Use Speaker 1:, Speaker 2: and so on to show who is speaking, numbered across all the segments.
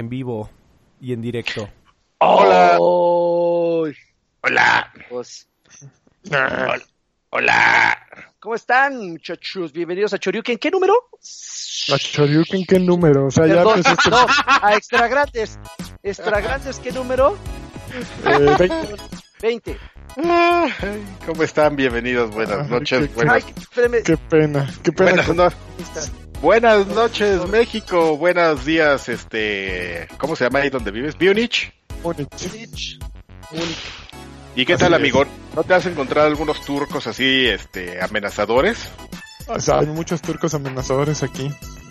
Speaker 1: en vivo y en directo.
Speaker 2: Hola.
Speaker 3: Hola.
Speaker 2: Hola.
Speaker 3: Pues,
Speaker 2: Hola.
Speaker 3: ¿Cómo están, muchachos? Bienvenidos a Choryuken. ¿Qué número?
Speaker 4: ¿A Choryuken qué número? O sea, ya
Speaker 3: Perdón,
Speaker 4: empezaste
Speaker 3: no, a Extra Grandes. Extra Grandes, ¿qué número?
Speaker 4: eh, 20.
Speaker 3: 20.
Speaker 2: Ay, ¿Cómo están? Bienvenidos. Buenas
Speaker 4: Ay,
Speaker 2: noches.
Speaker 4: qué-
Speaker 2: Buenas,
Speaker 3: Ay.
Speaker 4: Qué pena, qué pena.
Speaker 2: buenas,
Speaker 4: con-
Speaker 2: no- buenas noches, México. Buenos días, este. ¿Cómo se llama ahí donde vives? Bionich.
Speaker 4: Múnich.
Speaker 2: ¿Y qué
Speaker 4: Así
Speaker 2: tal, amigo? ¿No te has encontrado algunos turcos así, este, amenazadores?
Speaker 4: O sea, hay muchos turcos amenazadores aquí.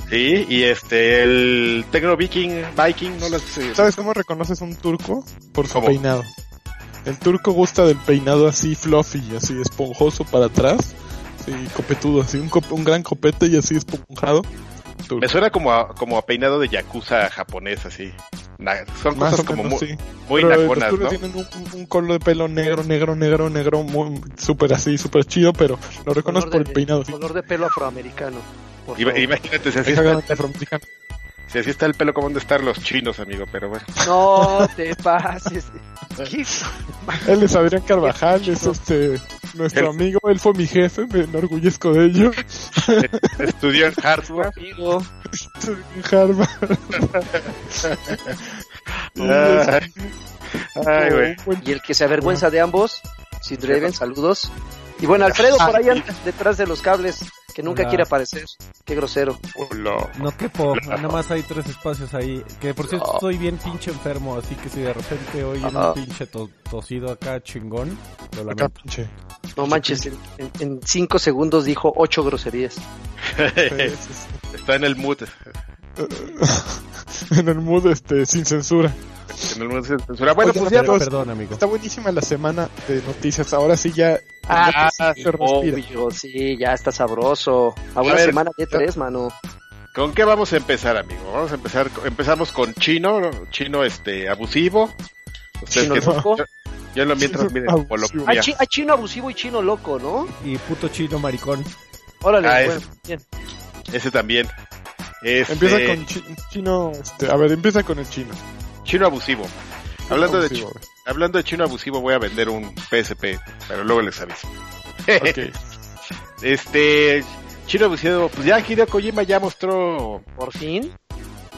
Speaker 2: Sí, y este, el Tecno Viking, Viking, no las.
Speaker 4: ¿Sabes cómo reconoces un turco? Por su
Speaker 2: ¿Cómo?
Speaker 4: peinado. El turco gusta del peinado así fluffy, así esponjoso para atrás. Copetudo, así un, cop- un gran copete y así esponjado.
Speaker 2: Me suena como a, como a peinado de yakuza japonés, así. Na- son
Speaker 4: Más
Speaker 2: cosas como
Speaker 4: menos,
Speaker 2: muy,
Speaker 4: sí.
Speaker 2: muy
Speaker 4: Pero
Speaker 2: naconas, ¿no?
Speaker 4: tienen un, un- color de pelo negro, negro, negro, negro, muy súper así, súper chido, pero lo reconozco por el peinado. sí.
Speaker 3: Color de pelo afroamericano. por
Speaker 2: Ima-
Speaker 3: favor.
Speaker 2: Imagínate, si así, está. Si así está el pelo, ¿cómo han de estar los chinos, amigo? Pero bueno.
Speaker 3: No te pases. ¿Qué?
Speaker 4: Él es Adrián Carvajal, es este nuestro amigo, él fue mi jefe, me enorgullezco de ello.
Speaker 2: Estudió en Harvard.
Speaker 3: Amigo.
Speaker 4: en Harvard.
Speaker 2: Ay, ay, güey.
Speaker 3: Y el que se avergüenza de ambos, Sid Raven, saludos. Y bueno, Alfredo por ahí anda, detrás de los cables, que nunca
Speaker 1: Hola.
Speaker 3: quiere aparecer. Qué grosero.
Speaker 2: Hola.
Speaker 1: No quepo, nada más hay tres espacios ahí. Que por cierto estoy bien pinche enfermo, así que si de repente oyen un pinche to- tosido acá chingón, lo
Speaker 4: Acá,
Speaker 1: lamento.
Speaker 4: pinche.
Speaker 3: No manches, en, en- en cinco segundos dijo ocho groserías.
Speaker 2: Está en el mood.
Speaker 4: en el mood este sin censura.
Speaker 2: En el de censura. Bueno,
Speaker 4: Oigan,
Speaker 2: pues ya nos...
Speaker 1: Perdón, amigo.
Speaker 4: Está buenísima la semana de noticias. Ahora sí ya
Speaker 3: Ah,
Speaker 4: ya se respira.
Speaker 3: Obvio, sí, ya está sabroso. A una
Speaker 2: A ver,
Speaker 3: semana de tres, mano.
Speaker 2: ¿Con qué vamos a empezar, amigo? Vamos a empezar, empezamos con chino, ¿no? chino este abusivo. Ustedes
Speaker 3: Chino
Speaker 2: que-
Speaker 3: loco.
Speaker 2: Yo lo mientras
Speaker 4: Chino
Speaker 2: miren
Speaker 4: abusivo.
Speaker 3: Hay, chi- hay chino abusivo y chino loco, ¿no?
Speaker 1: Y puto chino maricón.
Speaker 3: Órale,
Speaker 2: Ah,
Speaker 3: bueno,
Speaker 2: ese.
Speaker 3: bien.
Speaker 2: Ese también. Este,
Speaker 4: Empieza con chi- chino, este, a ver, empieza con el chino.
Speaker 2: Chino abusivo. Hablando de,
Speaker 4: Abusivo,
Speaker 2: chi- hablando de chino abusivo, voy a vender un PSP, pero luego les aviso. Este, chino abusivo, pues ya Hideo Kojima ya mostró
Speaker 3: Por fin.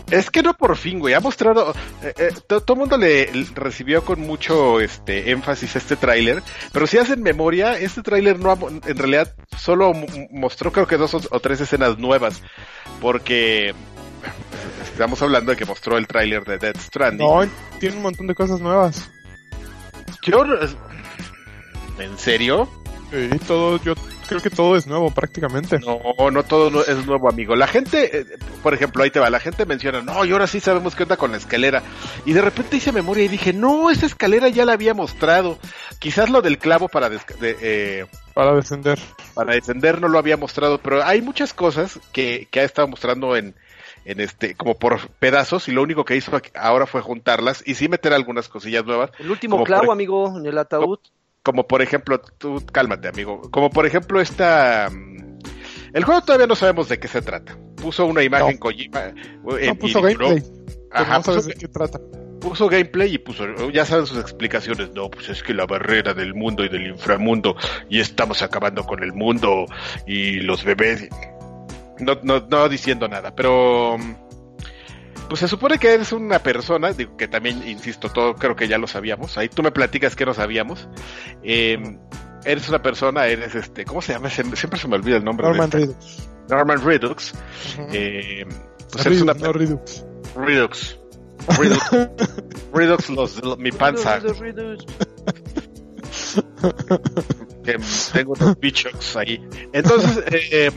Speaker 2: Es que no por fin, güey. Ha mostrado. eh, eh, to- todo el mundo le le recibió con mucho este énfasis este tráiler. Pero si hacen memoria, este tráiler no ha en realidad solo mo- mostró creo que dos o, o tres escenas nuevas. Porque estamos hablando de que mostró el tráiler de Dead Stranding.
Speaker 4: No, tiene un montón de cosas nuevas.
Speaker 2: Yo- ¿En serio?
Speaker 4: Sí, todo, yo creo que todo es nuevo prácticamente.
Speaker 2: No, no todo es nuevo, amigo. La gente, eh, por ejemplo, ahí te va, la gente menciona, no, y ahora sí sabemos qué onda con la escalera. Y de repente hice memoria y dije, no, esa escalera ya la había mostrado. Quizás lo del clavo para, de, eh,
Speaker 4: Para descender.
Speaker 2: para descender no lo había mostrado, pero hay muchas cosas que, que ha estado mostrando en, en este, como por pedazos, y lo único que hizo ahora fue juntarlas y sí meter algunas cosillas nuevas.
Speaker 3: El último
Speaker 2: Como
Speaker 3: clavo,
Speaker 2: por-
Speaker 3: amigo, en el ataúd.
Speaker 2: Como por ejemplo, tú cálmate, amigo. Como por ejemplo esta. mm, El juego todavía no sabemos de qué se trata. Puso una imagen
Speaker 4: No.
Speaker 2: Kojima. eh,
Speaker 4: No puso gameplay.
Speaker 2: Ajá,
Speaker 4: no sabes
Speaker 2: puso,
Speaker 4: de qué trata.
Speaker 2: puso gameplay y puso, ya saben sus explicaciones. No, pues es que la barrera del mundo y del inframundo y estamos acabando con el mundo y los bebés. No, no, no diciendo nada, pero mm, pues se supone que eres una persona, digo, que también, insisto, todo creo que ya lo sabíamos. Ahí tú me platicas que no sabíamos. Eh, eres una persona, eres este, ¿cómo se llama? Se- siempre se me olvida el nombre. de
Speaker 4: Norman
Speaker 2: esta-
Speaker 4: Redux.
Speaker 2: Norman Redux.
Speaker 4: Ujú.
Speaker 2: Eh, pues eres
Speaker 4: Redux,
Speaker 2: una
Speaker 4: no Redux.
Speaker 2: Redux. Redux. Redux los, los- mi panza.
Speaker 3: Redux, Redux.
Speaker 2: que tengo unos bichos ahí. Entonces, eh,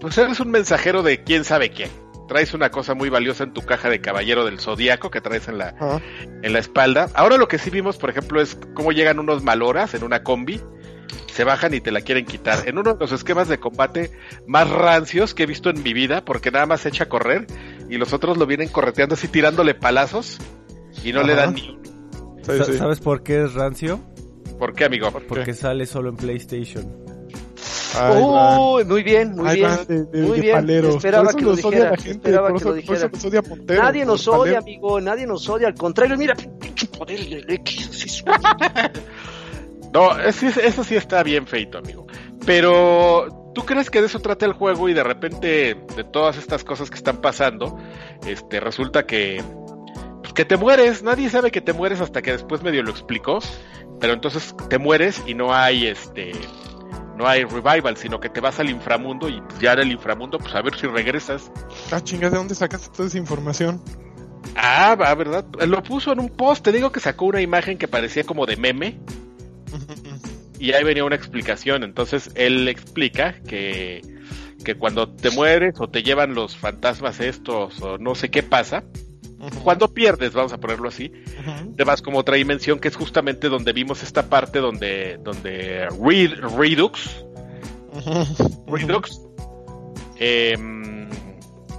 Speaker 2: pues eres un mensajero de quién sabe quién. Traes una cosa muy valiosa en tu caja de caballero del zodiaco que traes en la,
Speaker 4: Ajá.
Speaker 2: en la espalda. Ahora lo que sí vimos, por ejemplo, es cómo llegan unos maloras en una combi, se bajan y te la quieren quitar. En uno de los esquemas de combate más rancios que he visto en mi vida, porque nada más se echa a correr y los otros lo vienen correteando así tirándole palazos y no le dan ni uno.
Speaker 4: Sí,
Speaker 1: Sa-
Speaker 4: sí.
Speaker 1: ¿Sabes por qué es rancio?
Speaker 2: ¿Por qué, amigo?
Speaker 1: Porque sale solo en PlayStation.
Speaker 3: Uy, muy bien, muy
Speaker 4: Ahí
Speaker 3: bien.
Speaker 4: van de, de-
Speaker 3: muy
Speaker 4: de
Speaker 3: bien. Esperaba que lo dijera,
Speaker 4: gente,
Speaker 3: esperaba que
Speaker 4: eso,
Speaker 3: lo dijera. Nadie nos odia,
Speaker 4: palero.
Speaker 3: amigo, nadie nos odia. Al contrario, mira, pinche poder del X. así,
Speaker 2: No, es- es- eso sí está bien feito, amigo. Pero, ¿tú crees que de eso trata el juego y de repente, de todas estas cosas que están pasando, este, resulta que, pues, que te mueres? Nadie sabe que te mueres hasta que después medio lo explicó. Pero entonces te mueres y no hay, este, no hay revival, sino que te vas al inframundo y ya en el inframundo, pues a ver si regresas.
Speaker 4: Ah, chinga, ¿de dónde sacaste toda esa información?
Speaker 2: Ah, va, ¿verdad? Lo puso en un post, te digo que sacó una imagen que parecía como de meme. y ahí venía una explicación. Entonces él explica que, que cuando te mueres o te llevan los fantasmas estos o no sé qué pasa, cuando pierdes, vamos a ponerlo así, te vas como otra dimensión que es justamente donde vimos esta parte donde, donde Red- Redux, Redux, em,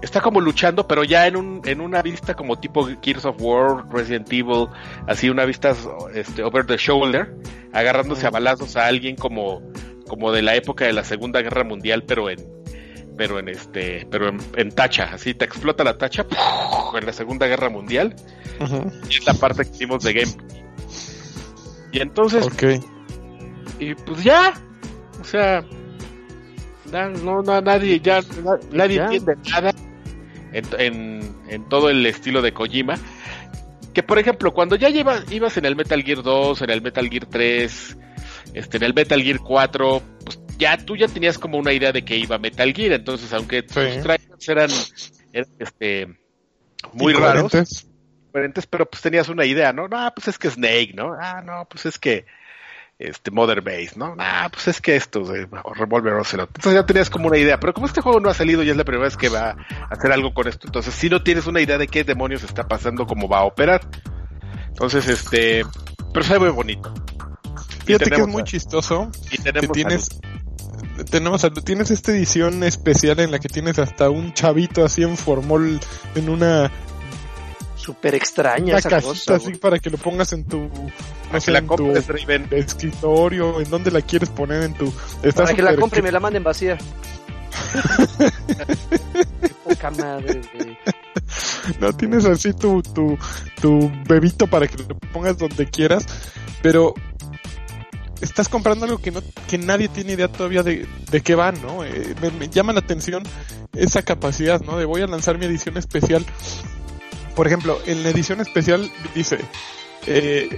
Speaker 2: está como luchando, pero ya en, un, en una vista como tipo Gears of War, Resident Evil, así una vista este, over the shoulder, agarrándose a balazos a alguien como, como de la época de la Segunda Guerra Mundial, pero en pero en este, pero en, en tacha, así te explota la tacha ¡puf! en la Segunda Guerra Mundial, y es la parte que hicimos de gameplay. Y entonces, y pues ya, o sea, no, no, nadie, ya, na- nadie
Speaker 3: Ya.
Speaker 2: entiende nada en, en, en todo el estilo de Kojima. Que por ejemplo, cuando ya lleva, ibas en el Metal Gear 2, en el Metal Gear 3, este, en el Metal Gear 4, pues ya tú ya tenías como una idea de que iba Metal Gear, entonces aunque tus
Speaker 4: Sí.
Speaker 2: trailers eran, eran, este, muy raros, diferentes, pero pues tenías una idea, ¿no? No, pues es que Snake, ¿no? Ah, no, pues es que este Mother Base, ¿no? Ah, pues es que esto, de Revolver Ocelot. Entonces ya tenías como una idea, pero como este juego no ha salido y es la primera vez que va a hacer algo con esto, entonces si no tienes una idea de qué demonios está pasando, cómo va a operar. Entonces, este, pero se ve muy bonito. Y
Speaker 4: Fíjate que es
Speaker 2: tenemos
Speaker 4: muy chistoso
Speaker 2: Y
Speaker 4: que
Speaker 2: tenemos
Speaker 4: tienes tenemos tienes esta edición especial en la que tienes hasta un chavito así en formol en una,
Speaker 3: Súper extraña
Speaker 4: una
Speaker 3: esa
Speaker 4: casita
Speaker 3: cosa.
Speaker 4: así para que lo pongas en tu no
Speaker 2: que
Speaker 4: sé,
Speaker 2: la
Speaker 4: en tu escritorio, en donde la quieres poner en tu está
Speaker 3: Para que la compre y me la manden vacía. Qué poca madre, güey.
Speaker 4: No tienes así tu, tu, tu bebito para que lo pongas donde quieras, pero estás comprando algo que no que nadie tiene idea todavía de, de qué va, ¿no? Eh, me, me llama la atención esa capacidad, ¿no? De voy a lanzar mi edición especial. Por ejemplo, en la edición especial dice, eh,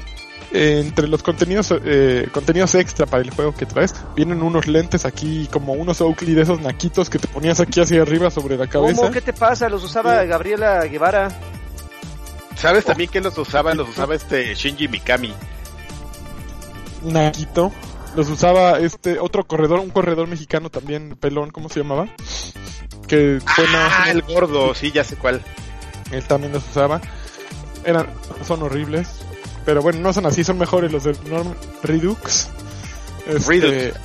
Speaker 4: eh, entre los contenidos eh, contenidos extra para el juego que traes, vienen unos lentes aquí, como unos Oakley de esos naquitos que te ponías aquí hacia arriba sobre la cabeza.
Speaker 3: ¿Cómo? ¿Qué te pasa? Los usaba Gabriela Guevara.
Speaker 2: ¿Sabes también quién los usaba? Los usaba este Shinji Mikami.
Speaker 4: Naquito. Los usaba este otro corredor, un corredor mexicano también, pelón, ¿cómo se llamaba? Que fue
Speaker 2: Ah, el gordo, sí, ya sé cuál.
Speaker 4: él también los usaba. Eran, son horribles. Pero bueno, no son así, son mejores los de Norm Redux. Este,
Speaker 2: Redux.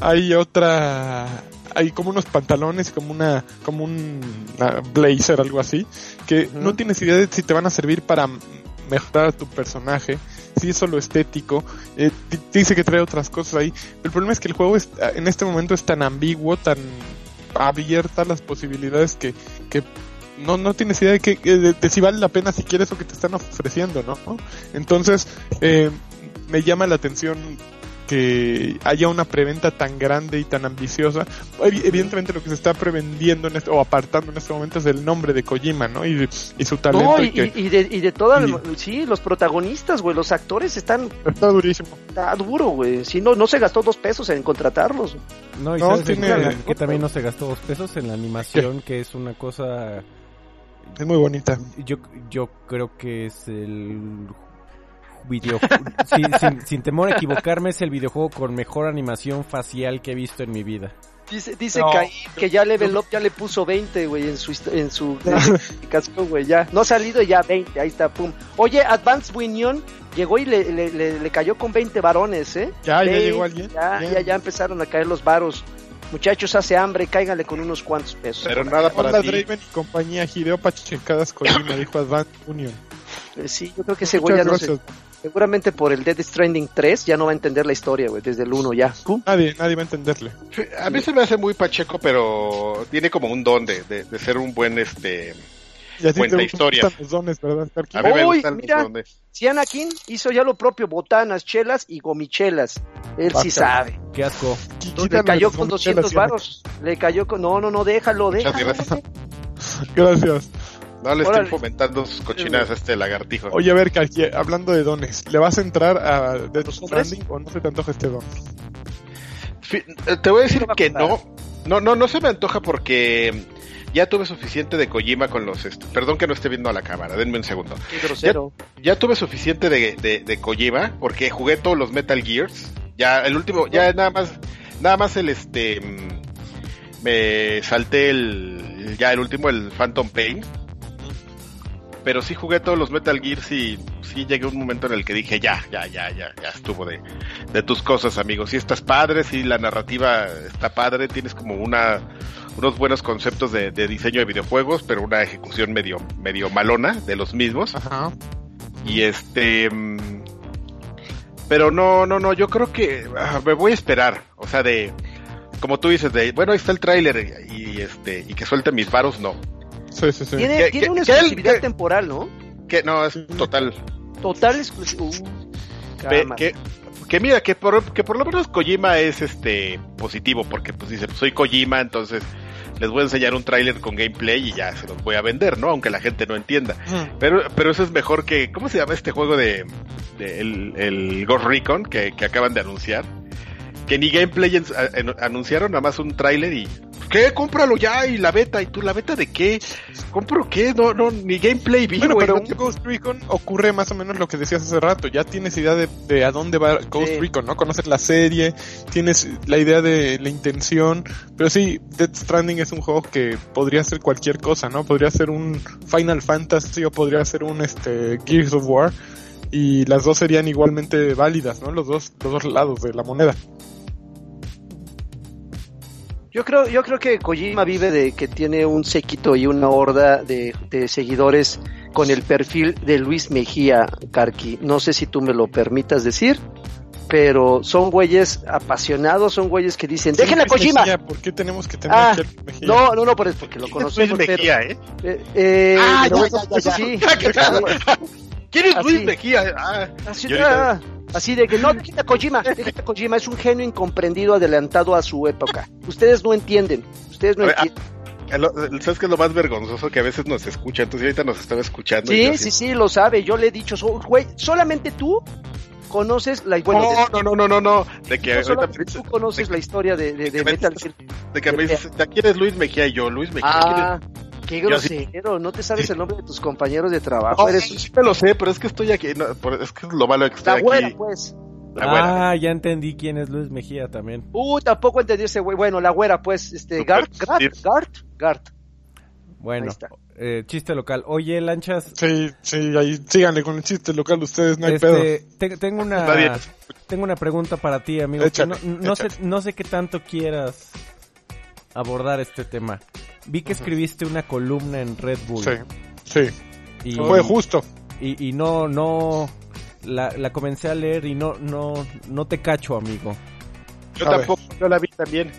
Speaker 4: Hay otra, hay como unos pantalones, como una, como un una blazer, algo así, que no tienes idea de si te van a servir para mejorar a tu personaje, si es solo estético, eh, di- dice que trae otras cosas ahí. El problema es que el juego es- en este momento es tan ambiguo, tan abierta las posibilidades que, que no, no tienes idea de, que, de, de si vale la pena si quieres lo que te están ofreciendo, ¿no? Entonces, eh, me llama la atención que haya una preventa tan grande y tan ambiciosa. Evi- Evidentemente lo que se está prevendiendo en este, o apartando en este momento es el nombre de Kojima, ¿no? Y, y su talento.
Speaker 3: No,
Speaker 4: y
Speaker 3: y,
Speaker 4: que
Speaker 3: y- y de, y de todas, sí, los protagonistas, güey, los actores están
Speaker 4: está durísimo.
Speaker 3: está duro, güey. Si no, no se gastó dos pesos en contratarlos.
Speaker 1: No, y
Speaker 4: No,
Speaker 1: sabes en
Speaker 4: tiene-
Speaker 1: que, que también no se gastó dos pesos en la animación, que es una cosa...
Speaker 4: Es muy bonita.
Speaker 1: Yo, yo creo que es el video... sí, sin, sin temor a equivocarme, es el videojuego con mejor animación facial que he visto en mi vida.
Speaker 3: Dice, dice
Speaker 4: No.
Speaker 3: Caín que ya Level Up ya le puso 20, güey, en su, en su explicación, güey, ya. No ha salido y ya 20, ahí está, pum. Oye, Advanced Winion llegó y le, le, le, le cayó con 20 varones, ¿eh?
Speaker 4: Ya, ya llegó alguien.
Speaker 3: Ya, ya, ya empezaron a caer los varos. Muchachos, hace hambre, cáiganle con unos cuantos pesos.
Speaker 2: Pero nada para
Speaker 4: Onda
Speaker 2: ti.
Speaker 4: Draven y compañía, Hideo Pachecadas Kojima, dijo Advance Union.
Speaker 3: Eh, Sí, yo creo que ese güey ya no se. Seguramente por el Dead Stranding 3 ya no va a entender la historia, güey, desde el 1 ya. ¿Pum?
Speaker 4: Nadie, nadie va a entenderle.
Speaker 2: A mí se me hace muy pacheco, pero tiene como un don de, de, de ser un buen este
Speaker 4: Y así
Speaker 2: Cuenta
Speaker 4: te
Speaker 2: historias.
Speaker 4: gustan los dones, ¿verdad, Starkey?
Speaker 2: A mí me
Speaker 3: Uy,
Speaker 2: gustan
Speaker 3: mira.
Speaker 2: los dones.
Speaker 3: Si Anakin hizo ya lo propio, botanas, chelas y gomichelas. Él sí sabe.
Speaker 1: Qué asco.
Speaker 3: Le cayó con
Speaker 4: gomichelas,
Speaker 3: 200
Speaker 4: sí,
Speaker 3: varos. Le cayó con... No, no, no, déjalo,
Speaker 2: Muchas
Speaker 3: déjalo.
Speaker 2: gracias.
Speaker 4: Gracias.
Speaker 2: No le
Speaker 3: Órale.
Speaker 2: estén fomentando sus cochinadas a este lagartijo.
Speaker 4: Oye, a ver, Karki, hablando de dones, ¿le vas a entrar a Death. Stranding o no se te antoja este don?
Speaker 2: Eh, Te voy a decir
Speaker 3: No
Speaker 2: que no. No, no, no se me antoja porque ya tuve suficiente de Kojima con los... este, perdón que no esté viendo a la cámara, denme un segundo.
Speaker 3: Qué grosero.
Speaker 2: Ya tuve suficiente de, de, de Kojima porque jugué todos los Metal Gears. Ya el último, ya nada más, nada más el este mm, me salté el ya el último, el Phantom Pain. Pero sí jugué todos los Metal Gears y sí llegué a un momento en el que dije ya, ya, ya, ya, ya estuvo de, de tus cosas, amigos. Sí estás padre, sí la narrativa está padre, tienes como una unos buenos conceptos de, de diseño de videojuegos, pero una ejecución medio, medio malona de los mismos.
Speaker 4: Ajá.
Speaker 2: Y este. Pero no, no, no, yo creo que ah, me voy a esperar. O sea, de. Como tú dices, de. Bueno, ahí está el tráiler y este. Y que suelte mis varos, no.
Speaker 4: Sí, sí, sí.
Speaker 3: Tiene,
Speaker 2: ¿Qué-
Speaker 3: tiene
Speaker 2: qué-
Speaker 3: una exclusividad
Speaker 2: qué-
Speaker 3: temporal, ¿no?
Speaker 2: Que no, es total.
Speaker 3: Total. Uh, cámara.
Speaker 2: que, que mira, que por, que por lo menos Kojima es este positivo, porque pues dice, soy Kojima, entonces les voy a enseñar un tráiler con gameplay y ya se los voy a vender, ¿no? Aunque la gente no entienda.
Speaker 4: Mm.
Speaker 2: Pero, pero eso es mejor que. ¿Cómo se llama este juego de. de el, el Ghost Recon que, que acaban de anunciar? Que ni gameplay en- en- anunciaron, nada más un tráiler y. ¿Qué? Cómpralo ya y la beta. ¿Y tú la beta de qué? ¿Compro qué? No, no, ni gameplay vi,
Speaker 4: Bueno, pero un Ghost Recon ocurre más o menos lo que decías hace rato. Ya tienes idea de, de a dónde va Ghost
Speaker 3: Sí.
Speaker 4: Recon, ¿no? Conoces la serie, tienes la idea de la intención. Pero sí, Death Stranding es un juego que podría ser cualquier cosa, ¿no? Podría ser un Final Fantasy o podría ser un este Gears of War. Y las dos serían igualmente válidas, ¿no? Los dos, los dos lados de la moneda.
Speaker 3: Yo creo, yo creo que Kojima vive de que tiene un séquito y una horda de, de seguidores con el perfil de Luis Mejía Karki. No sé si tú me lo permitas decir, pero son güeyes apasionados, son güeyes que dicen, déjenle a Kojima.
Speaker 4: Mejía, ¿Por qué tenemos que tener
Speaker 3: Ah,
Speaker 4: a Luis Mejía?
Speaker 3: No, no, no, por eso, porque lo conocemos.
Speaker 2: Luis
Speaker 3: pero-
Speaker 2: Mejía, ¿eh?
Speaker 3: eh, eh,
Speaker 2: Ah,
Speaker 3: pero
Speaker 2: ya,
Speaker 3: bueno,
Speaker 2: ya, ya,
Speaker 3: sí,
Speaker 2: ya. ¿Quién es. Luis Mejía? Ah,
Speaker 3: Así,
Speaker 2: Y ahorita-
Speaker 3: ah, así de que no, déjate a Kojima, déjate a Kojima, es un genio incomprendido adelantado a su época. Ustedes no entienden, ustedes no
Speaker 2: ah,
Speaker 3: entienden.
Speaker 2: lo- ¿Sabes qué es lo más vergonzoso? Que a veces nos escucha, entonces ahorita nos estaba escuchando.
Speaker 3: Sí, sí, sí, lo sabe, yo le he dicho, so- güey, solamente tú conoces la bueno,
Speaker 2: No, no, no, no, no, no. De que ahorita me
Speaker 3: tú conoces
Speaker 2: de-
Speaker 3: la historia de, Metal Gear.
Speaker 2: de que me dices, ¿de quién Luis Mejía? Y yo, Luis Mejía. ¿quién?
Speaker 3: Ah, qué grosero, no te sabes el nombre de tus compañeros de trabajo,
Speaker 2: No,
Speaker 3: eres
Speaker 2: sí me lo sé, pero es que estoy aquí. no, es que es lo malo de que
Speaker 3: la
Speaker 2: estoy
Speaker 3: güera,
Speaker 2: aquí.
Speaker 3: pues.
Speaker 2: La güera.
Speaker 1: Ah, ya entendí quién es Luis Mejía también.
Speaker 3: Uh, tampoco entendí ese güey, bueno, la güera, pues, este, Gart, Gart,
Speaker 2: Sí.
Speaker 3: Gart, Gart.
Speaker 1: Bueno, eh, chiste local. Oye, Lanchas,
Speaker 4: Sí, sí, ahí síganle con el chiste local ustedes, no hay pedo.
Speaker 1: este, te- tengo
Speaker 2: Nadie-
Speaker 1: una tengo una pregunta para ti, amigo.
Speaker 4: Échale,
Speaker 1: no, no sé, no sé qué tanto quieras abordar este tema. Vi que escribiste una columna en Red Bull.
Speaker 4: Sí, sí.
Speaker 1: Y,
Speaker 4: Fue justo.
Speaker 1: y, y no, no, la, la comencé a leer y no, no, no te cacho, amigo.
Speaker 2: Yo
Speaker 4: A ver.
Speaker 2: tampoco, yo la vi también.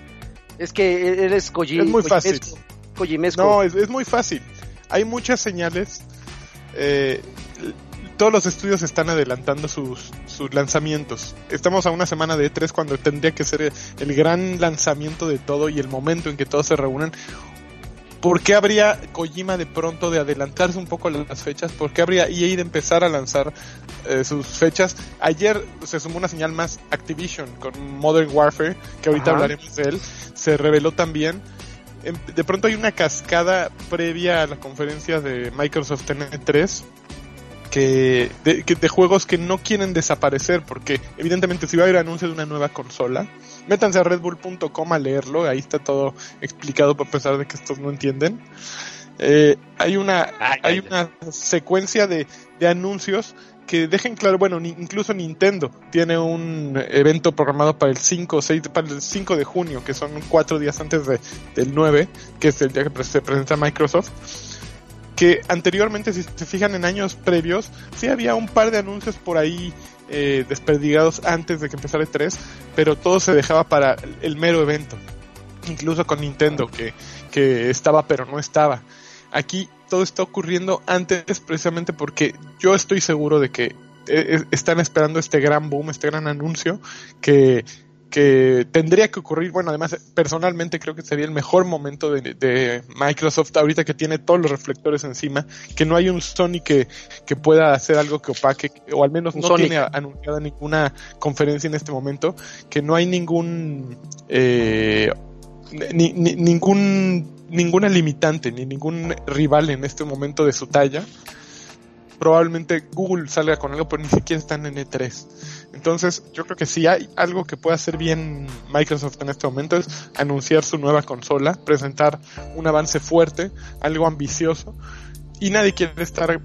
Speaker 3: Es que eres Koji,
Speaker 4: Es muy fácil.
Speaker 3: Kojimesco. Kojimesco.
Speaker 4: No, es, es muy fácil. Hay muchas señales. eh, todos los estudios están adelantando sus, sus lanzamientos. Estamos a una semana de E3 cuando tendría que ser el, el gran lanzamiento de todo y el momento en que todos se reúnen. ¿Por qué habría Kojima de pronto de adelantarse un poco las fechas? ¿Por qué habría EA de empezar a lanzar eh, sus fechas? Ayer se sumó una señal más Activision con Modern Warfare, que ahorita
Speaker 3: Ajá.
Speaker 4: hablaremos de él. Se reveló también. Em, De pronto hay una cascada previa a la conferencia de Microsoft en E3 que de, que- de juegos que no quieren desaparecer porque evidentemente si va a haber anuncio de una nueva consola métanse a redbull.com a leerlo ahí está todo explicado a pesar de que estos no entienden. Eh, hay una
Speaker 2: Ay,
Speaker 4: hay
Speaker 2: ay,
Speaker 4: una secuencia de, de anuncios que dejen claro, bueno, ni- incluso Nintendo tiene un evento programado para el 5 o 6, para el 5 de junio, que son cuatro días antes de, del 9, que es el día que se presenta Microsoft, que anteriormente, si se fijan en años previos, sí había un par de anuncios por ahí eh, desperdigados antes de que empezara el 3, pero todo se dejaba para el mero evento. Incluso con Nintendo, que, que estaba pero no estaba. Aquí todo está ocurriendo antes precisamente porque yo estoy seguro de que eh, eh, están esperando este gran boom, este gran anuncio que que tendría que ocurrir, bueno, además personalmente creo que sería el mejor momento de, Microsoft ahorita que tiene todos los reflectores encima, que no hay un Sony que, que pueda hacer algo que opaque, o al menos no tiene anunciada ninguna conferencia en este momento, que no hay ningún, eh, ni, ningún, ninguna limitante, ni ningún rival en este momento de su talla probablemente Google salga con algo, pero ni siquiera están en E3. Entonces, yo creo que si hay algo que puede hacer bien Microsoft en este momento es anunciar su nueva consola, presentar un avance fuerte, algo ambicioso, y nadie quiere estar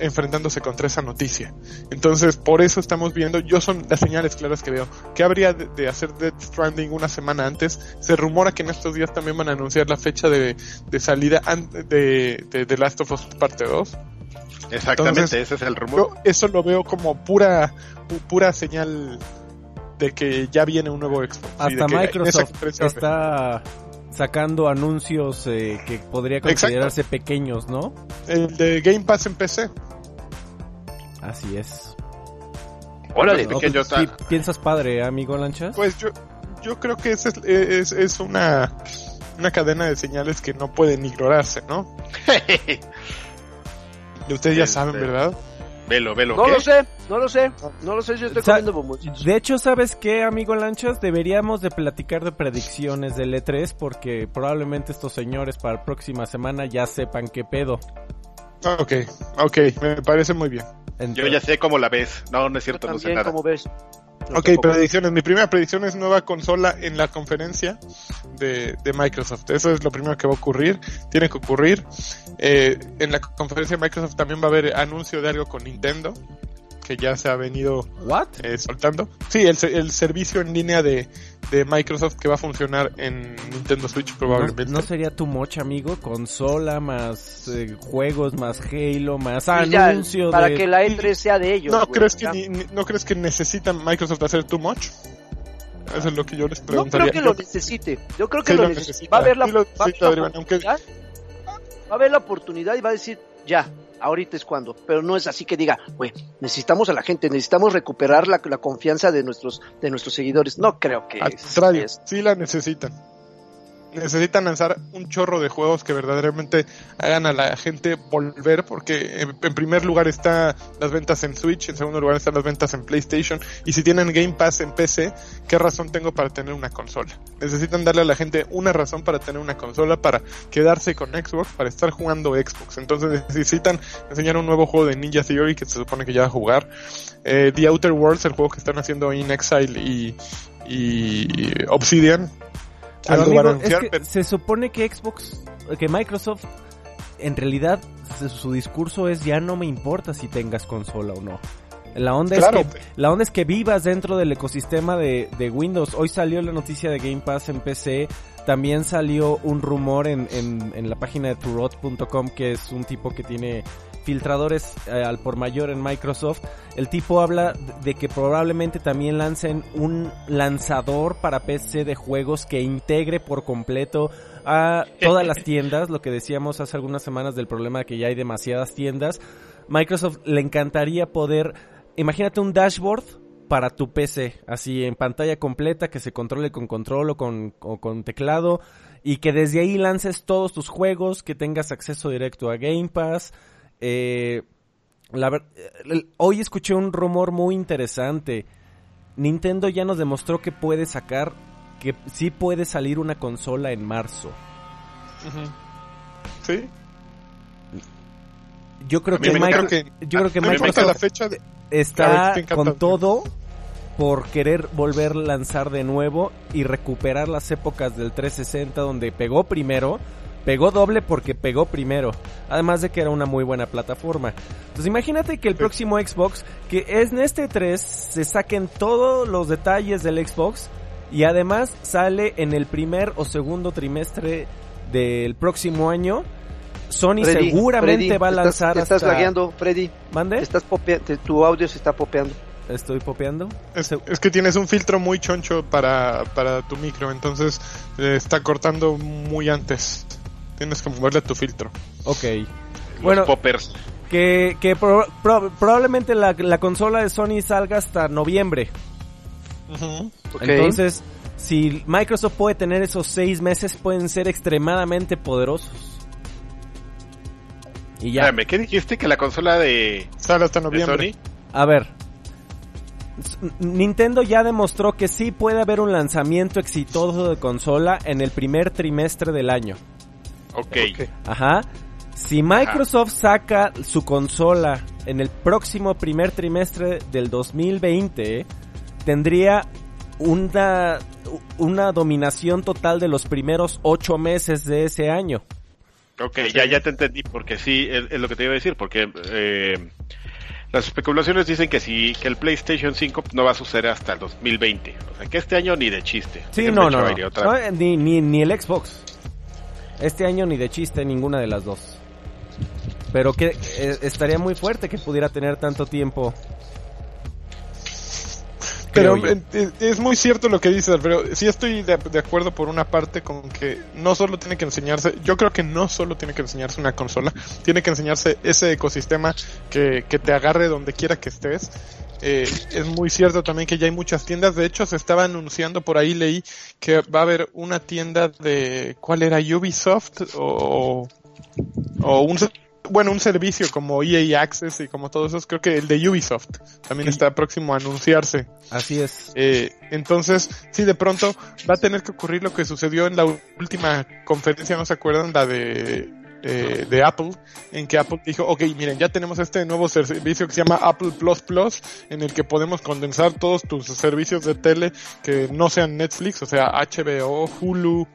Speaker 4: enfrentándose contra esa noticia. Entonces, por eso estamos viendo, yo son las señales claras que veo. ¿Qué habría de, hacer Dead Stranding una semana antes? Se rumora que en estos días también van a anunciar la fecha de, salida de, de, The Last of Us Parte 2.
Speaker 2: Exactamente, ese es el rumor.
Speaker 4: eso lo veo como pura, pura señal de que ya viene un nuevo Xbox.
Speaker 1: Hasta Microsoft está sacando anuncios eh, que podría considerarse pequeños, ¿no?
Speaker 4: El de Game Pass en PC.
Speaker 1: Así es.
Speaker 2: Órale, pequeño
Speaker 1: pues, ¿Piensas padre, amigo Lanchas?
Speaker 4: Pues yo, yo creo que es, es, es una, una cadena de señales que no pueden ignorarse, ¿no? Ustedes ya saben, ¿verdad?
Speaker 2: Velo, velo.
Speaker 3: No lo sé, no lo sé, no lo sé, yo estoy comiendo bomboncitos.
Speaker 1: De hecho, ¿sabes qué, amigo Lanchas? Deberíamos de platicar de predicciones del E3 porque probablemente estos señores para la próxima semana ya sepan qué pedo.
Speaker 4: Ok, ok, me parece muy bien.
Speaker 2: Yo ya sé cómo la ves. No, no es cierto, no sé nada.
Speaker 3: ¿cómo ves?
Speaker 4: Ok, predicciones. Mi primera predicción es nueva consola en la conferencia de, de, Microsoft. Eso es lo primero que va a ocurrir. Tiene que ocurrir. Eh, en la conferencia de Microsoft también va a haber anuncio de algo con Nintendo que ya se ha venido eh, soltando. Sí, el, el, servicio en línea de, de, Microsoft que va a funcionar en Nintendo Switch probablemente.
Speaker 1: ¿No, sería tu mocha, amigo? Consola, más eh, juegos, más Halo, más anuncio
Speaker 3: Para que la E3 sea de ellos.
Speaker 4: ¿No, crees que ¿No crees que necesitan Microsoft hacer too much? Eso es lo que yo les preguntaría.
Speaker 3: No creo que lo necesite. Yo creo que lo, necesita. Va a ver la, va, va a ver la oportunidad y va a decir, ya, ahorita es cuando, pero no es así que diga, güey, necesitamos a la gente, necesitamos recuperar la, la, confianza de nuestros, de nuestros seguidores. No creo que...
Speaker 4: Al sí la necesitan necesitan lanzar un chorro de juegos que verdaderamente hagan a la gente volver, porque en, primer lugar está las ventas en Switch, en segundo lugar están las ventas en PlayStation, y si tienen Game Pass en PC, ¿qué razón tengo para tener una consola? Necesitan darle a la gente una razón para tener una consola, para quedarse con Xbox, para estar jugando Xbox. Entonces necesitan enseñar un nuevo juego de Ninja Theory que se supone que ya va a jugar. Eh, The Outer Worlds, el juego que están haciendo In Exile y, y Obsidian,
Speaker 1: se supone que Xbox, que Microsoft, en realidad su discurso es ya no me importa si tengas consola o no. La onda, es que, la onda es que vivas dentro del ecosistema de, Windows. Hoy salió la noticia de Game Pass en PC. También salió un rumor en, en, en la página de turot.com que es un tipo que tiene filtradores eh, al por mayor en Microsoft, el tipo habla de que probablemente también lancen un lanzador para PC de juegos que integre por completo a todas las tiendas, lo que decíamos hace algunas semanas del problema de que ya hay demasiadas tiendas. Microsoft le encantaría poder, imagínate un dashboard para tu PC, así en pantalla completa que se controle con control o con, o con teclado y que desde ahí lances todos tus juegos, que tengas acceso directo a Game Pass, eh, hoy escuché un rumor muy interesante. Nintendo ya nos demostró que puede sacar, que sí puede salir una consola en marzo.
Speaker 4: Sí.
Speaker 1: Yo creo que, yo creo que Microsoft está con todo por querer volver a lanzar de nuevo y recuperar las épocas del 360 donde pegó primero pegó doble porque pegó primero. Además de que era una muy buena plataforma. Entonces imagínate que el próximo Xbox, que es en este 3, se saquen todos los detalles del Xbox y además sale en el primer o segundo trimestre del próximo año Sony seguramente va a lanzar.
Speaker 3: Estás,
Speaker 1: hasta...
Speaker 3: lagueando, Freddy.
Speaker 1: ¿Mande?
Speaker 3: Estás tu audio se está popeando.
Speaker 1: Estoy popeando.
Speaker 4: Es, que tienes un filtro muy choncho para, para tu micro, entonces eh, está cortando muy antes. Tienes que moverle tu filtro.
Speaker 1: Ok. bueno,
Speaker 2: poppers.
Speaker 1: Que, que probablemente la, la, consola de Sony salga hasta noviembre. Entonces, si Microsoft puede tener esos seis meses, pueden ser extremadamente poderosos.
Speaker 2: Y ya. ¿qué dijiste? Que la consola de.
Speaker 4: Sale hasta noviembre.
Speaker 1: A ver. Nintendo ya demostró que sí puede haber un lanzamiento exitoso de consola en el primer trimestre del año.
Speaker 2: Ok.
Speaker 1: Ajá. Si Microsoft saca su consola en el próximo primer trimestre del 2020, tendría una, una dominación total de los primeros ocho meses de ese año.
Speaker 2: Ok, ya, ya te entendí, porque sí, es, lo que te iba a decir, porque eh, las especulaciones dicen que sí, que el PlayStation 5 no va a suceder hasta el 2020. O sea, que este año ni de chiste.
Speaker 1: Sí, no, no, no. ni, ni, ni el Xbox. Este año ni de chiste ninguna de las dos. Pero que eh, estaría muy fuerte que pudiera tener tanto tiempo
Speaker 4: pero es muy cierto lo que dices, pero sí estoy de, acuerdo por una parte con que no solo tiene que enseñarse, yo creo que no solo tiene que enseñarse una consola, tiene que enseñarse ese ecosistema que, que te agarre donde quiera que estés. Eh, es muy cierto también que ya hay muchas tiendas, de hecho se estaba anunciando por ahí, leí que va a haber una tienda de, ¿cuál era? Ubisoft o, o un bueno, un servicio como EA Access y como todos esos, creo que el de Ubisoft también está próximo a anunciarse.
Speaker 1: Así es.
Speaker 4: Eh, entonces, sí, de pronto va a tener que ocurrir lo que sucedió en la última conferencia, ¿no se acuerdan? La de eh, de Apple, en que Apple dijo, ok, miren, ya tenemos este nuevo servicio que se llama Apple Plus Plus, en el que podemos condensar todos tus servicios de tele que no sean Netflix, o sea, HBO, Hulu,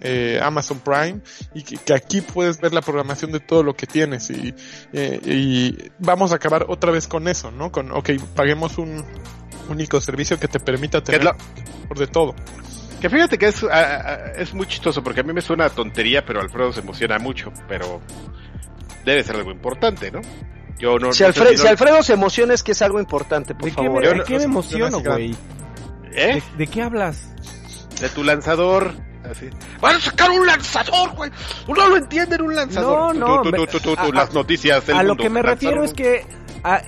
Speaker 4: eh, Amazon Prime, y que, aquí puedes ver la programación de todo lo que tienes. Y, eh, y vamos a acabar otra vez con eso, ¿no? Con, ok, paguemos un único servicio que te permita tener por de todo.
Speaker 2: Que fíjate que es, es muy chistoso porque a mí me suena tontería, pero Alfredo se emociona mucho, pero debe ser algo importante, ¿no?
Speaker 3: Yo no, si, Alfredo se emociona es que es algo importante, por favor.
Speaker 1: ¿De qué me emociono, güey? ¿Eh? ¿De, qué hablas?
Speaker 2: De tu lanzador. Así. Van a sacar un lanzador, güey. No lo entienden un lanzador.
Speaker 1: No,
Speaker 2: no. Tú, las noticias.
Speaker 1: a lo que me refiero es que Ah,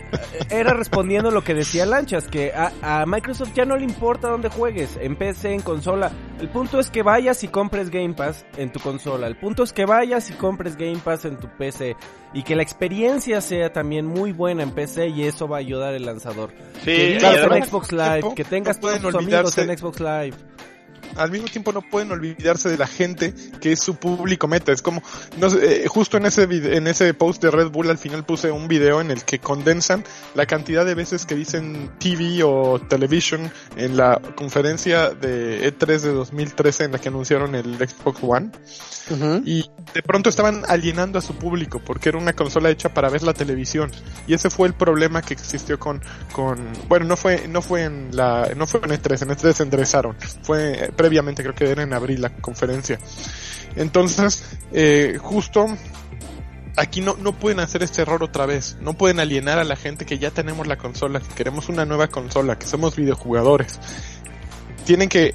Speaker 1: era respondiendo lo que decía Lanchas, que a, Microsoft ya no le importa dónde juegues, en PC, en consola. El punto es que vayas y compres Game Pass en tu consola. El punto es que vayas y compres Game Pass en tu PC. Y que la experiencia sea también muy buena en PC y eso va a ayudar el lanzador.
Speaker 2: Sí,
Speaker 1: que en Xbox Live, que tengas todos tus amigos en Xbox Live
Speaker 4: al mismo tiempo no pueden olvidarse de la gente que es su público meta. Es como, no sé, eh, justo en ese en ese post de Red Bull al final puse un video en el que condensan la cantidad de veces que dicen TV o television en la conferencia de E3 de 2013 en la que anunciaron el Xbox One. Y de pronto estaban alienando a su público porque era una consola hecha para ver la televisión. Y ese fue el problema que existió con, con, bueno, no fue, no fue en la, no fue en E3, en E3 se enderezaron. Fue previamente, creo que era en abril la conferencia. Entonces, eh, justo aquí no, no pueden hacer este error otra vez. No pueden alienar a la gente que ya tenemos la consola, que queremos una nueva consola, que somos videojugadores. Tienen que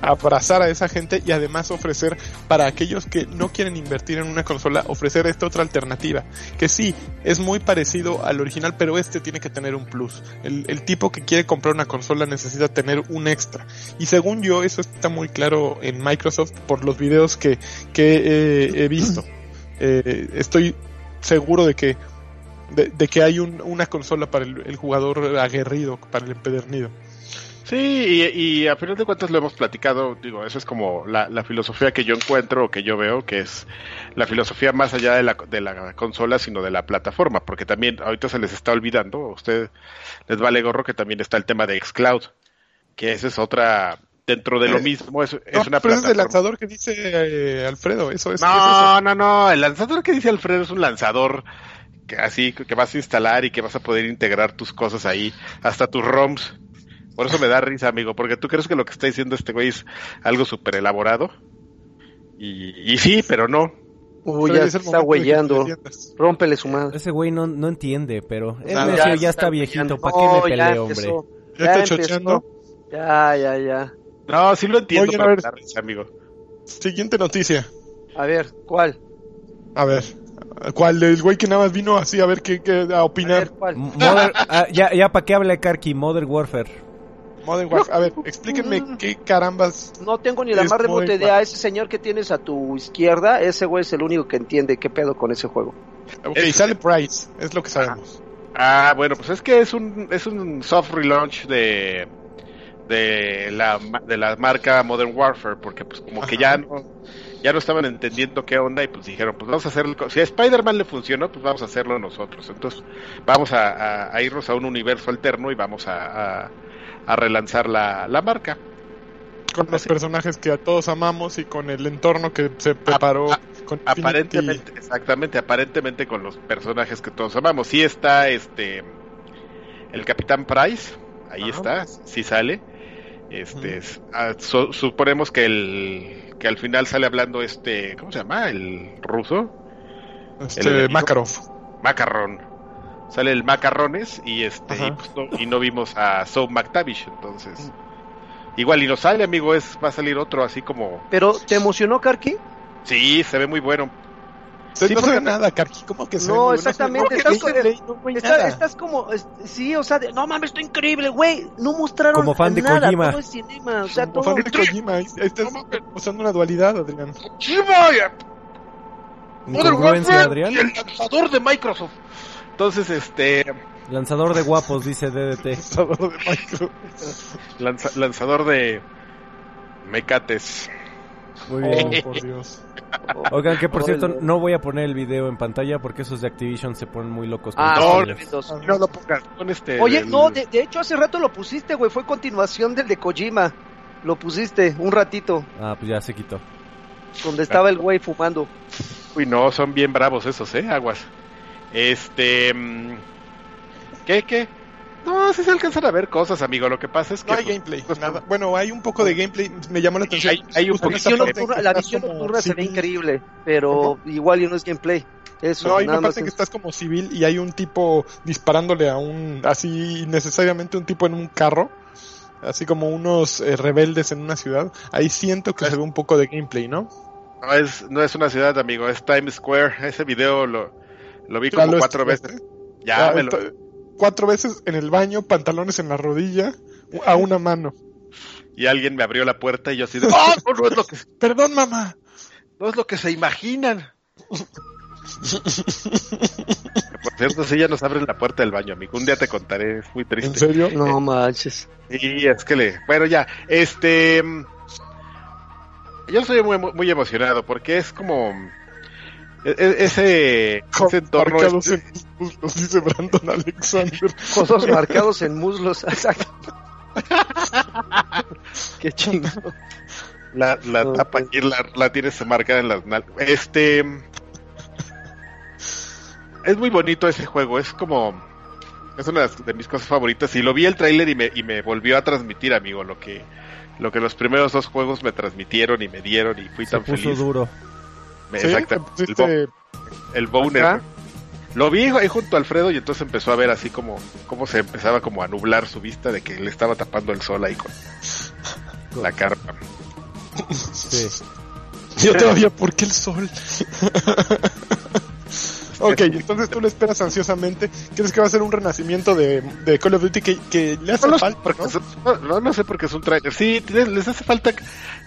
Speaker 4: abrazar a esa gente y además ofrecer para aquellos que no quieren invertir en una consola, ofrecer esta otra alternativa, que sí, es muy parecido al original, pero este tiene que tener un plus. El, tipo que quiere comprar una consola necesita tener un extra. Y según yo, eso está muy claro en Microsoft por los videos que, que he visto. Eh, estoy seguro de que de, que hay una consola para el jugador aguerrido, para el empedernido.
Speaker 2: Sí, y, a final de cuentas lo hemos platicado, digo, esa es como la, filosofía que yo encuentro o que yo veo, que es la filosofía más allá de la, de la consola, sino de la plataforma, porque también ahorita se les está olvidando, a usted les vale gorro que también está el tema de Xcloud, que esa es otra, dentro de lo eh, mismo, es, es una
Speaker 4: pero es el lanzador que dice eh, Alfredo, eso es.
Speaker 2: No, no, no, el lanzador que dice Alfredo es un lanzador que así que vas a instalar y que vas a poder integrar tus cosas ahí, hasta tus ROMs por eso me da risa, amigo, porque tú crees que lo que está diciendo este güey es algo súper elaborado. Y, y sí, pero no.
Speaker 3: Uy, ya está huellando. Rómpele su madre.
Speaker 1: Ese güey no, no entiende, pero él ya, ya, está viejito. ¿Para qué me peleo, hombre?
Speaker 4: ¿Ya, está chocheando?
Speaker 3: Ya, ya, ya.
Speaker 2: No, sí lo entiendo, Oye, a ver, amigo.
Speaker 4: Siguiente noticia.
Speaker 3: A ver, ¿cuál?
Speaker 4: A ver. ¿Cuál? El güey que nada más vino así a ver qué, qué a opinar.
Speaker 1: Ah, ya, ya para qué habla Karki, Modern Warfare.
Speaker 4: Modern Warfare. A ver, explíquenme qué carambas.
Speaker 3: No tengo ni la más remota idea. Ese señor que tienes a tu izquierda, ese güey es el único que entiende qué pedo con ese juego.
Speaker 4: Ok, sale Price, es lo que sabemos.
Speaker 2: Ah, bueno, pues es que es un, es un soft relaunch de de la, de la marca Modern Warfare, porque pues como que ya no, ya no estaban entendiendo qué onda y pues dijeron, pues vamos a hacerlo, si a Spider-Man le funcionó, pues vamos a hacerlo nosotros. Entonces vamos a, irnos a un universo alterno y vamos a, a, relanzar la, la marca.
Speaker 4: Con los personajes que a todos amamos y con el entorno que se preparó. con
Speaker 2: aparentemente, exactamente, aparentemente con los personajes que todos amamos. Sí está este el Capitán Price, ahí está, sí sale este, ah, suponemos que el que al final sale hablando este, ¿cómo se llama? El ruso.
Speaker 4: Este, Makarov.
Speaker 2: Macarrón. Sale el Macarrones y este y, pues, no, y, no, vimos a So McTavish, entonces. Igual y no sale, amigo, es va a salir otro así como.
Speaker 3: Pero ¿te emocionó Karki?
Speaker 2: Sí, se ve muy bueno
Speaker 4: no se ve nada, Karki, ¿cómo que se
Speaker 3: No, exactamente, estás, estás, como, sí, o sea, no mames, esto increíble, güey, no mostraron
Speaker 1: como fan de
Speaker 3: nada,
Speaker 1: Kojima.
Speaker 3: todo es cinema, o sea,
Speaker 4: como
Speaker 3: todo...
Speaker 4: fan de Kojima, estás usando una dualidad, Adrián.
Speaker 2: ¡Incongruencia, Adrián? Y el lanzador de Microsoft. Entonces, este...
Speaker 1: Lanzador de guapos, dice DDT.
Speaker 4: Lanzador de
Speaker 2: lanzador de... Mecates.
Speaker 1: Muy bien, oh, por Dios. Oigan, que por cierto, no voy a poner el video en pantalla porque esos de Activision se ponen muy locos.
Speaker 2: Ah, no, no lo pongas. este,
Speaker 3: Oye, no, de, hecho hace rato lo pusiste, güey. Fue continuación del de Kojima. Lo pusiste un ratito.
Speaker 1: Ah, pues ya se quitó.
Speaker 3: Donde estaba el güey fumando.
Speaker 2: Uy, no, son bien bravos esos, ¿eh? Aguas. Este... Mm, ¿Qué, qué? No, sí se alcanzan a ver cosas, amigo. Lo que pasa es que.
Speaker 4: No hay pues, gameplay, pues, nada. Bueno, hay un poco de gameplay. Me llamó la atención.
Speaker 2: Hay, un
Speaker 3: la visión nocturna se ve increíble, pero igual y no es gameplay. Eso,
Speaker 4: no, hay una parte que estás como civil y hay un tipo disparándole a un. Así, necesariamente un tipo en un carro. Así como unos eh, rebeldes en una ciudad. Ahí siento que se ve un poco de gameplay, ¿no?
Speaker 2: No es, no es una ciudad, amigo. Es Times Square. Ese video lo, lo vi como cuatro veces. Ya, me lo
Speaker 4: cuatro veces en el baño, pantalones en la rodilla, a una mano.
Speaker 2: Y alguien me abrió la puerta y yo así de, ¡Oh, no, es lo que...
Speaker 4: Perdón, mamá.
Speaker 2: No es lo que se imaginan. Por cierto, si ya nos abren la puerta del baño, amigo. Un día te contaré, es muy triste.
Speaker 4: ¿En serio?
Speaker 3: No manches.
Speaker 2: Y es que le... Bueno, ya, este... Yo estoy muy, muy emocionado porque es como e, e, ese, ese entorno.
Speaker 4: Marcados en muslos, dice Brandon Alexander.
Speaker 3: Codos marcados en muslos, exacto. Qué chingo.
Speaker 2: La, la tapa aquí la, la, tienes marcada en las nalgas. Este. Es muy bonito ese juego, es como. Es una de mis cosas favoritas. Y lo vi el tráiler y me, y me volvió a transmitir, amigo, lo que, lo que los primeros dos juegos me transmitieron y me dieron y fui
Speaker 1: Se
Speaker 2: tan
Speaker 1: puso
Speaker 2: feliz.
Speaker 1: duro.
Speaker 2: Exacto. El, boner. Lo vi ahí junto a Alfredo y entonces empezó a ver así como, como se empezaba como a nublar su vista de que le estaba tapando el sol ahí con la carpa.
Speaker 4: Sí. Yo todavía, ¿por qué el sol? Ok, entonces tú le esperas ansiosamente. ¿Crees que va a ser un renacimiento de, de Call of Duty que, que le hace falta?
Speaker 2: ¿no? ¿no? sé porque es un trailer. Sí, les hace falta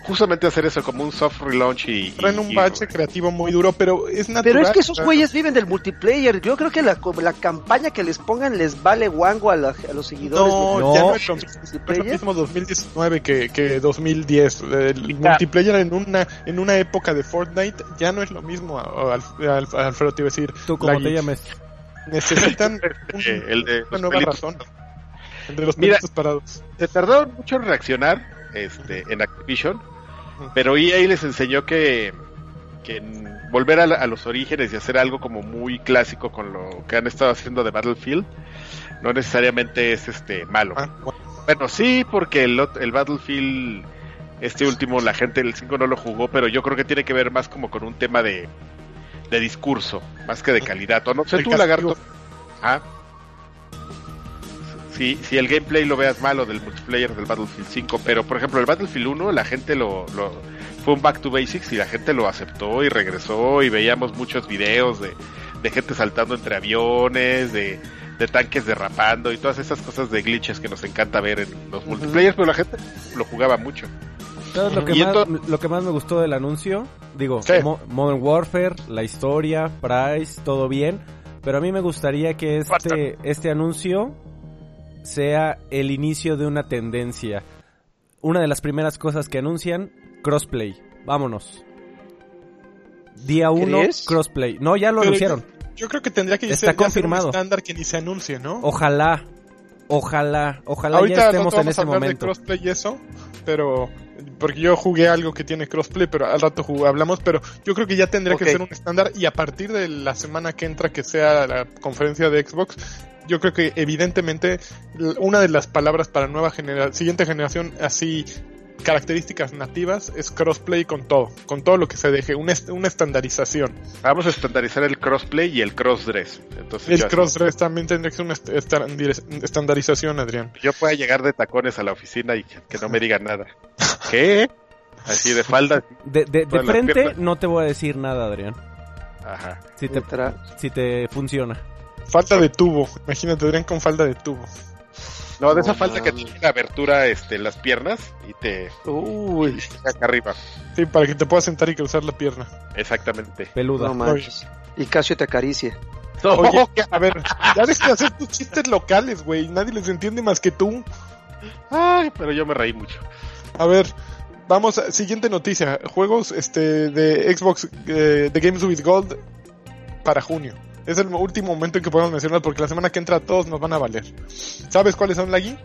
Speaker 2: justamente hacer eso como un soft relaunch y.
Speaker 4: Traen un bache creativo muy duro, pero es natural.
Speaker 3: Pero es que esos güeyes viven del multiplayer. Yo creo que la, la campaña que les pongan les vale guango a, los seguidores.
Speaker 4: No, ya no es lo, mismo 2019 que, que 2010. El multiplayer en una, en una época de Fortnite ya no es lo mismo. Alfredo te iba a decir
Speaker 1: ¿Tú cómo te llames?
Speaker 4: Necesitan
Speaker 2: el de
Speaker 4: una nueva razón. El de los Mira, parados.
Speaker 2: Se tardaron mucho en reaccionar este, en Activision, pero EA les enseñó que, que volver a, los orígenes y hacer algo como muy clásico con lo que han estado haciendo de Battlefield no necesariamente es este malo. Ah, bueno. sí, porque el, el Battlefield este último la gente el 5 no lo jugó, pero yo creo que tiene que ver más como con un tema de de discurso, más que de calidad. O no sé tú, Lagarto. Ah. Si, si el gameplay lo veas malo del multiplayer del Battlefield 5, pero por ejemplo el Battlefield 1 la gente lo, lo fue un back to basics y la gente lo aceptó y regresó y veíamos muchos videos de, de gente saltando entre aviones, de, de tanques derrapando y todas esas cosas de glitches que nos encanta ver en los multiplayers, pero la gente lo jugaba mucho.
Speaker 1: Lo que, más, lo que más me gustó del anuncio, digo, Modern Warfare, la historia, Price, todo bien, pero a mí me gustaría que este, este anuncio sea el inicio de una tendencia. Una de las primeras cosas que anuncian, crossplay. Vámonos. Día 1, crossplay. No, ya lo anunciaron.
Speaker 4: Yo creo que tendría que
Speaker 1: Está confirmado.
Speaker 4: un estándar que ni se anuncie, ¿no?
Speaker 1: Ojalá, ojalá, ojalá ya estemos en ese momento. De
Speaker 4: crossplay y eso, pero porque yo jugué algo que tiene crossplay, pero al rato hablamos, pero yo creo que ya tendría que ser un estándar y a partir de la semana que entra que sea la conferencia de Xbox, yo creo que evidentemente una de las palabras para nueva generación, siguiente generación así características nativas es crossplay con todo, con todo lo que se deje, una, una estandarización.
Speaker 2: Vamos a estandarizar el crossplay y el crossdress.
Speaker 4: Entonces el crossdress también tendría que ser una estandarización, Adrián.
Speaker 2: Yo pueda llegar de tacones a la oficina y que no me digan nada. ¿Qué? Así de falda.
Speaker 1: De, de, frente no te voy a decir nada, Adrián.
Speaker 2: Ajá.
Speaker 1: Si te, si te funciona.
Speaker 4: Falta de tubo. Imagínate, Adrián con falda de tubo.
Speaker 2: No, de esa falta que tiene la abertura este, las piernas y te.
Speaker 3: Uy.
Speaker 2: acá arriba.
Speaker 4: Sí, para que te puedas sentar y cruzar la pierna.
Speaker 2: Exactamente.
Speaker 1: Peluda.
Speaker 3: No Y Casio te acaricia.
Speaker 4: Oye, a ver, ya dejes de hacer tus chistes locales, güey. Nadie les entiende más que tú.
Speaker 2: Ay, pero yo me reí mucho.
Speaker 4: A ver, vamos a siguiente noticia. Juegos este de Xbox eh, de Games with Gold para junio. Es el último momento en que podemos mencionar porque la semana que entra todos nos van a valer. ¿Sabes cuáles son, Lagui?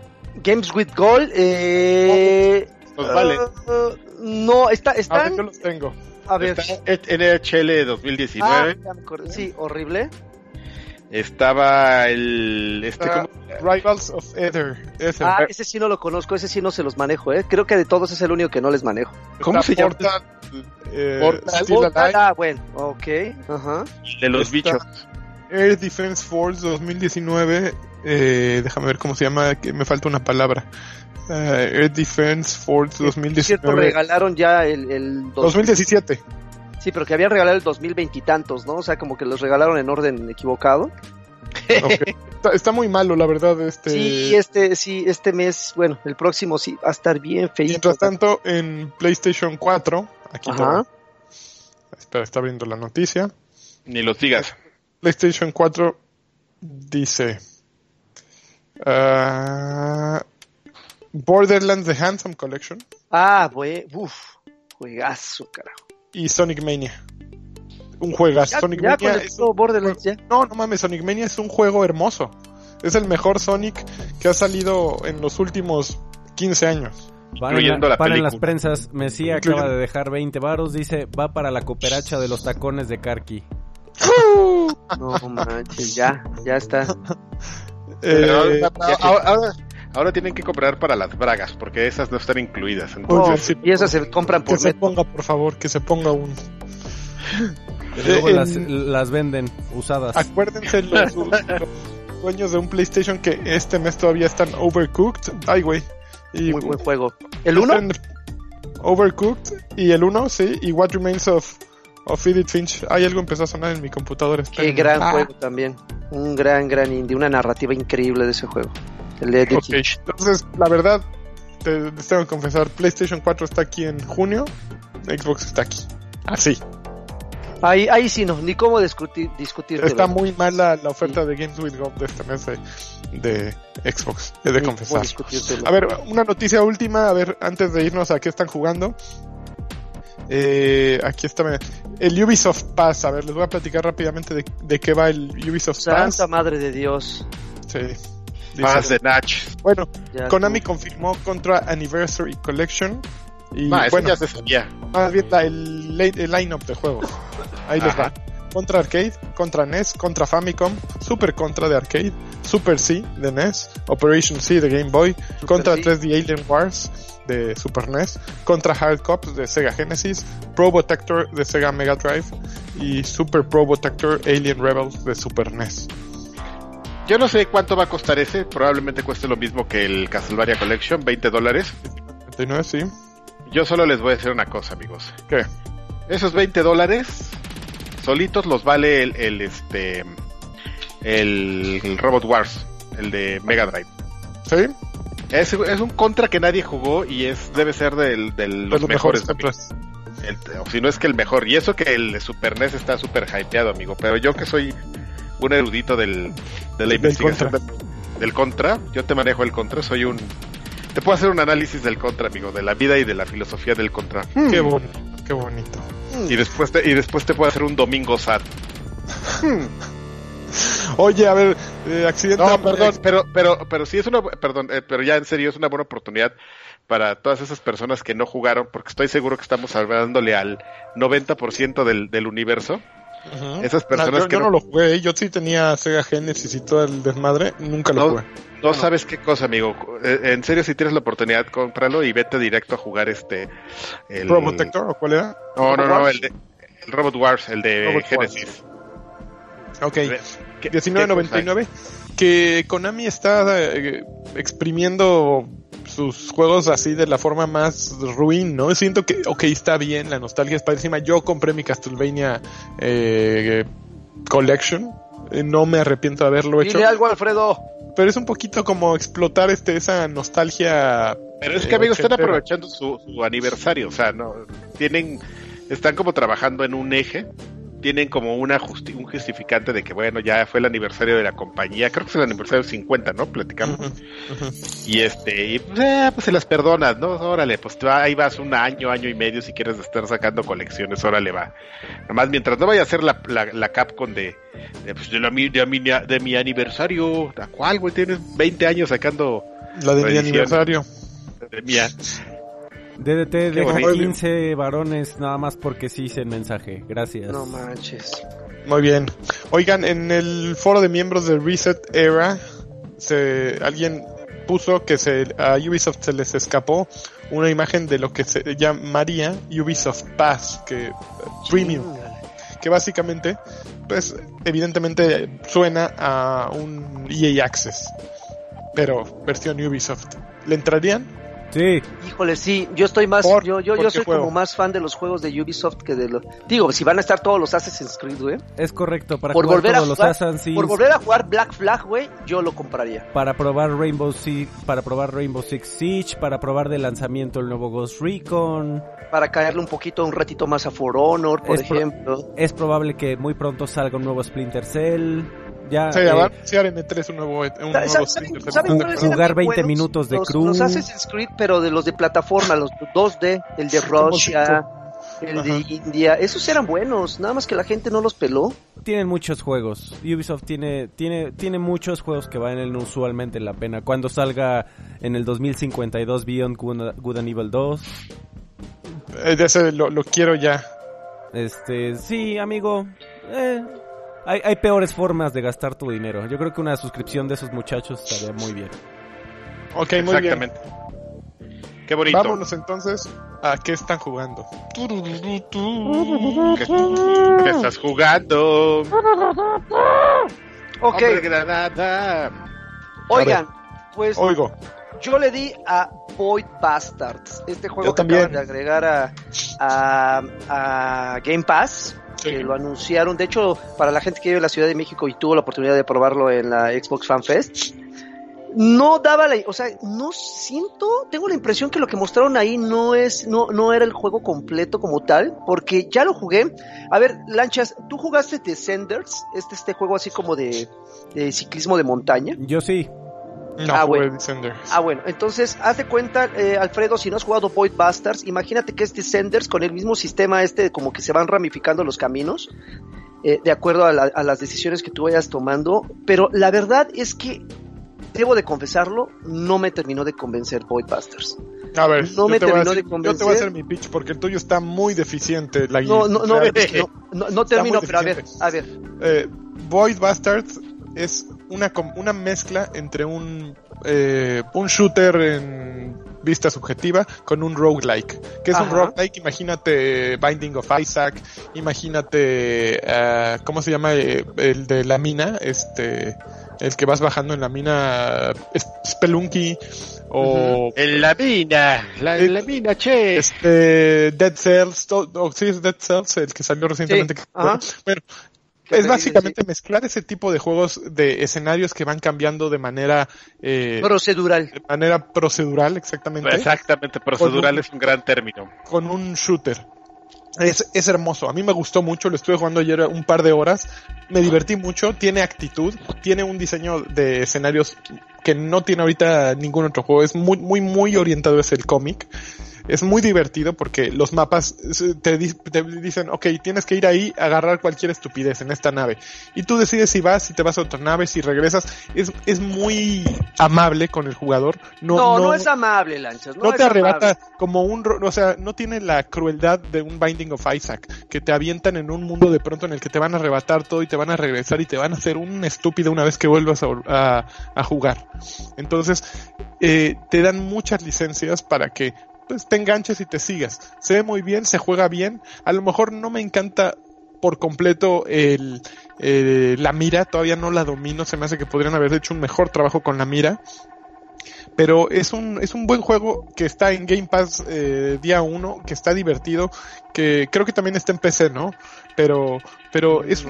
Speaker 3: Games with Gold, eh...
Speaker 2: Vale.
Speaker 3: Uh, no, está, están...
Speaker 4: yo los tengo.
Speaker 3: A ver.
Speaker 2: Está NHL 2019.
Speaker 3: Ah, sí, horrible.
Speaker 2: Estaba el. Este,
Speaker 4: uh, Rivals of Ether.
Speaker 3: Ese. Ah, ese sí no lo conozco, ese sí no se los manejo, ¿eh? Creo que de todos es el único que no les manejo.
Speaker 2: ¿Cómo se llama?
Speaker 3: Eh, Portal, ah, bueno, ok. Ajá.
Speaker 2: De los bichos.
Speaker 4: Air Defense Force 2019, eh, déjame ver cómo se llama, que me falta una palabra. Uh, Air Defense Force 2019. Cierto,
Speaker 3: regalaron ya el, el
Speaker 4: 2017.
Speaker 3: Sí, pero que habían regalado el 2020 y tantos, ¿no? O sea, como que los regalaron en orden equivocado.
Speaker 4: está, muy malo, la verdad. Este...
Speaker 3: Sí, este, sí, este mes, bueno, el próximo sí va a estar bien feito.
Speaker 4: Mientras tanto, en PlayStation 4, aquí Ajá. Espera, está viendo la noticia.
Speaker 2: Ni lo digas.
Speaker 4: PlayStation 4 dice uh, Borderlands The Handsome Collection.
Speaker 3: Ah, güey, uff, juegazo, carajo.
Speaker 4: Y Sonic Mania. Un juegazo. Sonic
Speaker 3: Mania es Borderlands, ya.
Speaker 4: No, no mames, Sonic Mania es un juego hermoso. Es el mejor Sonic que ha salido en los últimos 15 años.
Speaker 1: Incluyendo la, para las prensas, Messi acaba de dejar 20 varos, dice, va para la cooperacha de los tacones de Karki.
Speaker 3: No manches, ya, ya está.
Speaker 2: Eh, ahora, tienen que comprar para las bragas, porque esas no están incluidas.
Speaker 3: y esas se compran por
Speaker 4: Que se ponga, por favor, que se ponga un.
Speaker 1: luego las, las, venden usadas.
Speaker 4: Acuérdense los, dueños de un PlayStation que este mes todavía están overcooked. Ay, güey.
Speaker 3: Muy buen juego. ¿El 1?
Speaker 4: Overcooked. Y el 1, sí. Y What Remains of of Edith Finch. Hay algo empezó a sonar en mi computadora.
Speaker 3: Qué gran ah. juego también. Un gran, gran indie. Una narrativa increíble de ese juego. El de Edith Finch.
Speaker 4: Entonces, la verdad, te, tengo que confesar: PlayStation 4 está aquí en junio. Xbox está aquí. Así.
Speaker 3: Ahí, ahí sí no, ni cómo discutir. discutir
Speaker 4: Está muy mala la oferta de Games with Gold de este mes de, Xbox, he de confesar. A ver, una noticia última, a ver, antes de irnos a qué están jugando. Eh, aquí está el Ubisoft Pass. A ver, les voy a platicar rápidamente de, qué va el Ubisoft
Speaker 3: Pass. Santa madre de Dios.
Speaker 4: Sí.
Speaker 2: Pass de Natch.
Speaker 4: Bueno, Konami confirmó contra Anniversary Collection. Y
Speaker 2: bueno,
Speaker 4: ya
Speaker 2: se sabía.
Speaker 4: Más bien el, el line-up de juegos. Ahí les va. Contra Arcade, Contra NES, Contra Famicom, Super Contra de Arcade, Super C de NES, Operation C de Game Boy, Contra 3D Alien Wars de Super NES, Contra Hard Cops de Sega Genesis, Probotector de Sega Mega Drive y Super Probotector Alien Rebels de Super NES.
Speaker 2: Yo no sé cuánto va a costar ese, probablemente cueste lo mismo que el Castlevania Collection, 20 dólares.
Speaker 4: 29, sí.
Speaker 2: Yo solo les voy a decir una cosa, amigos.
Speaker 4: ¿Qué?
Speaker 2: Esos 20 dólares solitos los vale el, este el, Robot Wars, el de Mega Drive.
Speaker 4: ¿Sí?
Speaker 2: Es, es un contra que nadie jugó y es debe ser del, de los, mejores. o si no es que el mejor. Y eso que el de Super NES está súper hypeado, amigo. Pero yo que soy un erudito del, de la investigación del contra. yo te manejo el contra, soy un... Te puedo hacer un análisis del contra, amigo, de la vida y de la filosofía del contra.
Speaker 4: Qué bonito, qué bonito.
Speaker 2: Y después te, y después te puedo hacer un domingo sad.
Speaker 4: Oye, a ver, eh, accidente.
Speaker 2: No, perdón, pero, pero, pero sí es una, perdón, eh, pero ya en serio es una buena oportunidad para todas esas personas que no jugaron, porque estoy seguro que estamos hablándole al 90% del, del universo. Esas personas
Speaker 4: yo, que no, lo jugué, yo sí tenía Sega Genesis y todo el desmadre, nunca lo jugué.
Speaker 2: No sabes qué cosa, amigo. Eh, en serio, si tienes la oportunidad, cómpralo y vete directo a jugar este.
Speaker 4: El... ¿Protector o cuál era?
Speaker 2: No, no, no, el, de, el Robot Wars, el de Genesis.
Speaker 4: Ok. 19.99. Que Konami está eh, exprimiendo sus juegos así de la forma más ruin, ¿no? Siento que, ok, está bien, la nostalgia es padrísima. Yo compré mi Castlevania eh, Collection. No me arrepiento de haberlo hecho.
Speaker 3: Dile algo, Alfredo.
Speaker 4: Pero es un poquito como explotar este esa nostalgia.
Speaker 2: Pero es que, amigos, están aprovechando su, su aniversario. O sea, no tienen. Están como trabajando en un eje tienen como una un justificante de que, bueno, ya fue el aniversario de la compañía, creo que es el aniversario 50, ¿no? Platicamos. Y este, y pues, eh, pues, se las perdonas, ¿no? Órale, pues ahí vas un año, año y medio si quieres estar sacando colecciones, órale va. Además, mientras no vaya a ser la, la, Capcom de, de, pues, de, la, de, mi, de mi aniversario, ¿a cuál, güey? Tienes 20 años sacando...
Speaker 4: La de mi aniversario.
Speaker 2: De mía.
Speaker 1: DDT deja 15 varones nada más porque sí hice el mensaje. Gracias.
Speaker 3: No manches.
Speaker 4: Muy bien. Oigan, en el foro de miembros de Reset Era, se, alguien puso que se, a Ubisoft se les escapó una imagen de lo que se llamaría Ubisoft Pass, que Premium, que básicamente, pues evidentemente suena a un EA Access, pero versión Ubisoft. ¿Le entrarían?
Speaker 1: Sí.
Speaker 3: Híjole, sí, yo estoy más, yo, yo, yo soy como más fan de los juegos de Ubisoft que de los, digo, si van a estar todos los Assassin's Creed, güey.
Speaker 1: Es correcto, para por volver a jugar,
Speaker 3: Por volver a jugar Black Flag, güey, yo lo compraría.
Speaker 1: Para probar Rainbow Six, para probar Rainbow Six Siege, para probar de lanzamiento el nuevo Ghost Recon.
Speaker 3: Para caerle un poquito, un ratito más a For Honor, por ejemplo.
Speaker 1: es probable que muy pronto salga un nuevo Splinter Cell. Ya,
Speaker 4: sí, eh, en 3 un nuevo, un nuevo
Speaker 1: jugar 20 minutos de cruz.
Speaker 3: Los Assassin's Creed, pero de los de plataforma, los 2D, el de Russia, el de India, esos eran buenos, nada más que la gente no los peló.
Speaker 1: Tienen muchos juegos. Ubisoft tiene tiene tiene muchos juegos que valen usualmente la pena. Cuando salga en el 2052 Beyond Good and Evil 2.
Speaker 4: Eh, ese lo, lo quiero ya.
Speaker 1: Este, sí, amigo. Eh, hay, hay peores formas de gastar tu dinero. Yo creo que una suscripción de esos muchachos estaría muy bien.
Speaker 4: Ok, muy
Speaker 2: Exactamente. Qué bonito.
Speaker 4: Vámonos entonces a qué están jugando. ¿Qué,
Speaker 2: qué estás jugando?
Speaker 3: Ok. Oigan, pues
Speaker 4: Oigo.
Speaker 3: yo le di a Void Bastards, este juego
Speaker 4: Yo
Speaker 3: que
Speaker 4: también.
Speaker 3: acaban de agregar a, a, a Game Pass que lo anunciaron. De hecho, para la gente que vive en la Ciudad de México y tuvo la oportunidad de probarlo en la Xbox Fan Fest, no daba la, o sea, no siento, tengo la impresión que lo que mostraron ahí no es, no, no era el juego completo como tal, porque ya lo jugué. A ver, Lanchas, ¿tú jugaste Descenders? Este, este juego así como de, de ciclismo de montaña.
Speaker 1: Yo sí.
Speaker 4: No,
Speaker 3: Ah, bueno.
Speaker 4: Descenders.
Speaker 3: Ah, bueno, entonces, haz de cuenta, eh, Alfredo, si no has jugado Void Bastards, imagínate que es Descenders con el mismo sistema este, como que se van ramificando los caminos, eh, de acuerdo a, la- a las decisiones que tú vayas tomando, pero la verdad es que, debo de confesarlo, no me terminó de convencer Void Bastards.
Speaker 4: A ver, no me terminó de convencer. Yo te voy a hacer mi pitch porque el tuyo está muy deficiente. La
Speaker 3: no, no, no, no, no, termino, pero a ver, a ver.
Speaker 4: Eh, Void Bastards es una, una mezcla entre un, eh, un shooter en vista subjetiva con un roguelike. ¿Qué es un roguelike? Imagínate Binding of Isaac, imagínate, uh, ¿cómo se llama? Eh, el de la mina, este, el que vas bajando en la mina, Spelunky, o...
Speaker 2: En la mina, la, en la mina, che.
Speaker 4: Este, Dead Cells, o, sí, es Dead Cells, el que salió recientemente. Bueno, es básicamente mezclar ese tipo de juegos de escenarios que van cambiando de manera
Speaker 3: eh, procedural.
Speaker 4: De manera procedural, exactamente.
Speaker 2: Exactamente, procedural es un gran término.
Speaker 4: Con un shooter. Es, es hermoso, a mí me gustó mucho, lo estuve jugando ayer un par de horas, me divertí mucho, tiene actitud, tiene un diseño de escenarios que no tiene ahorita ningún otro juego, es muy, muy, muy orientado hacia el cómic es muy divertido porque los mapas te, dicen, ok, tienes que ir ahí a agarrar cualquier estupidez en esta nave. Y tú decides si vas, si te vas a otra nave, si regresas. Es, es muy amable con el jugador.
Speaker 3: No, no, es amable, Lanchas.
Speaker 4: No,
Speaker 3: te
Speaker 4: arrebata como un, o sea, no tiene la crueldad de un Binding of Isaac, que te avientan en un mundo de pronto en el que te van a arrebatar todo y te van a regresar y te van a hacer un estúpido una vez que vuelvas a, a, jugar. Entonces, eh, te dan muchas licencias para que pues te enganches y te sigas. Se ve muy bien, se juega bien. A lo mejor no me encanta por completo el, la mira, todavía no la domino, se me hace que podrían haber hecho un mejor trabajo con la mira. Pero es un, es un buen juego que está en Game Pass eh, día 1, que está divertido, que creo que también está en PC, ¿no? Pero, pero es,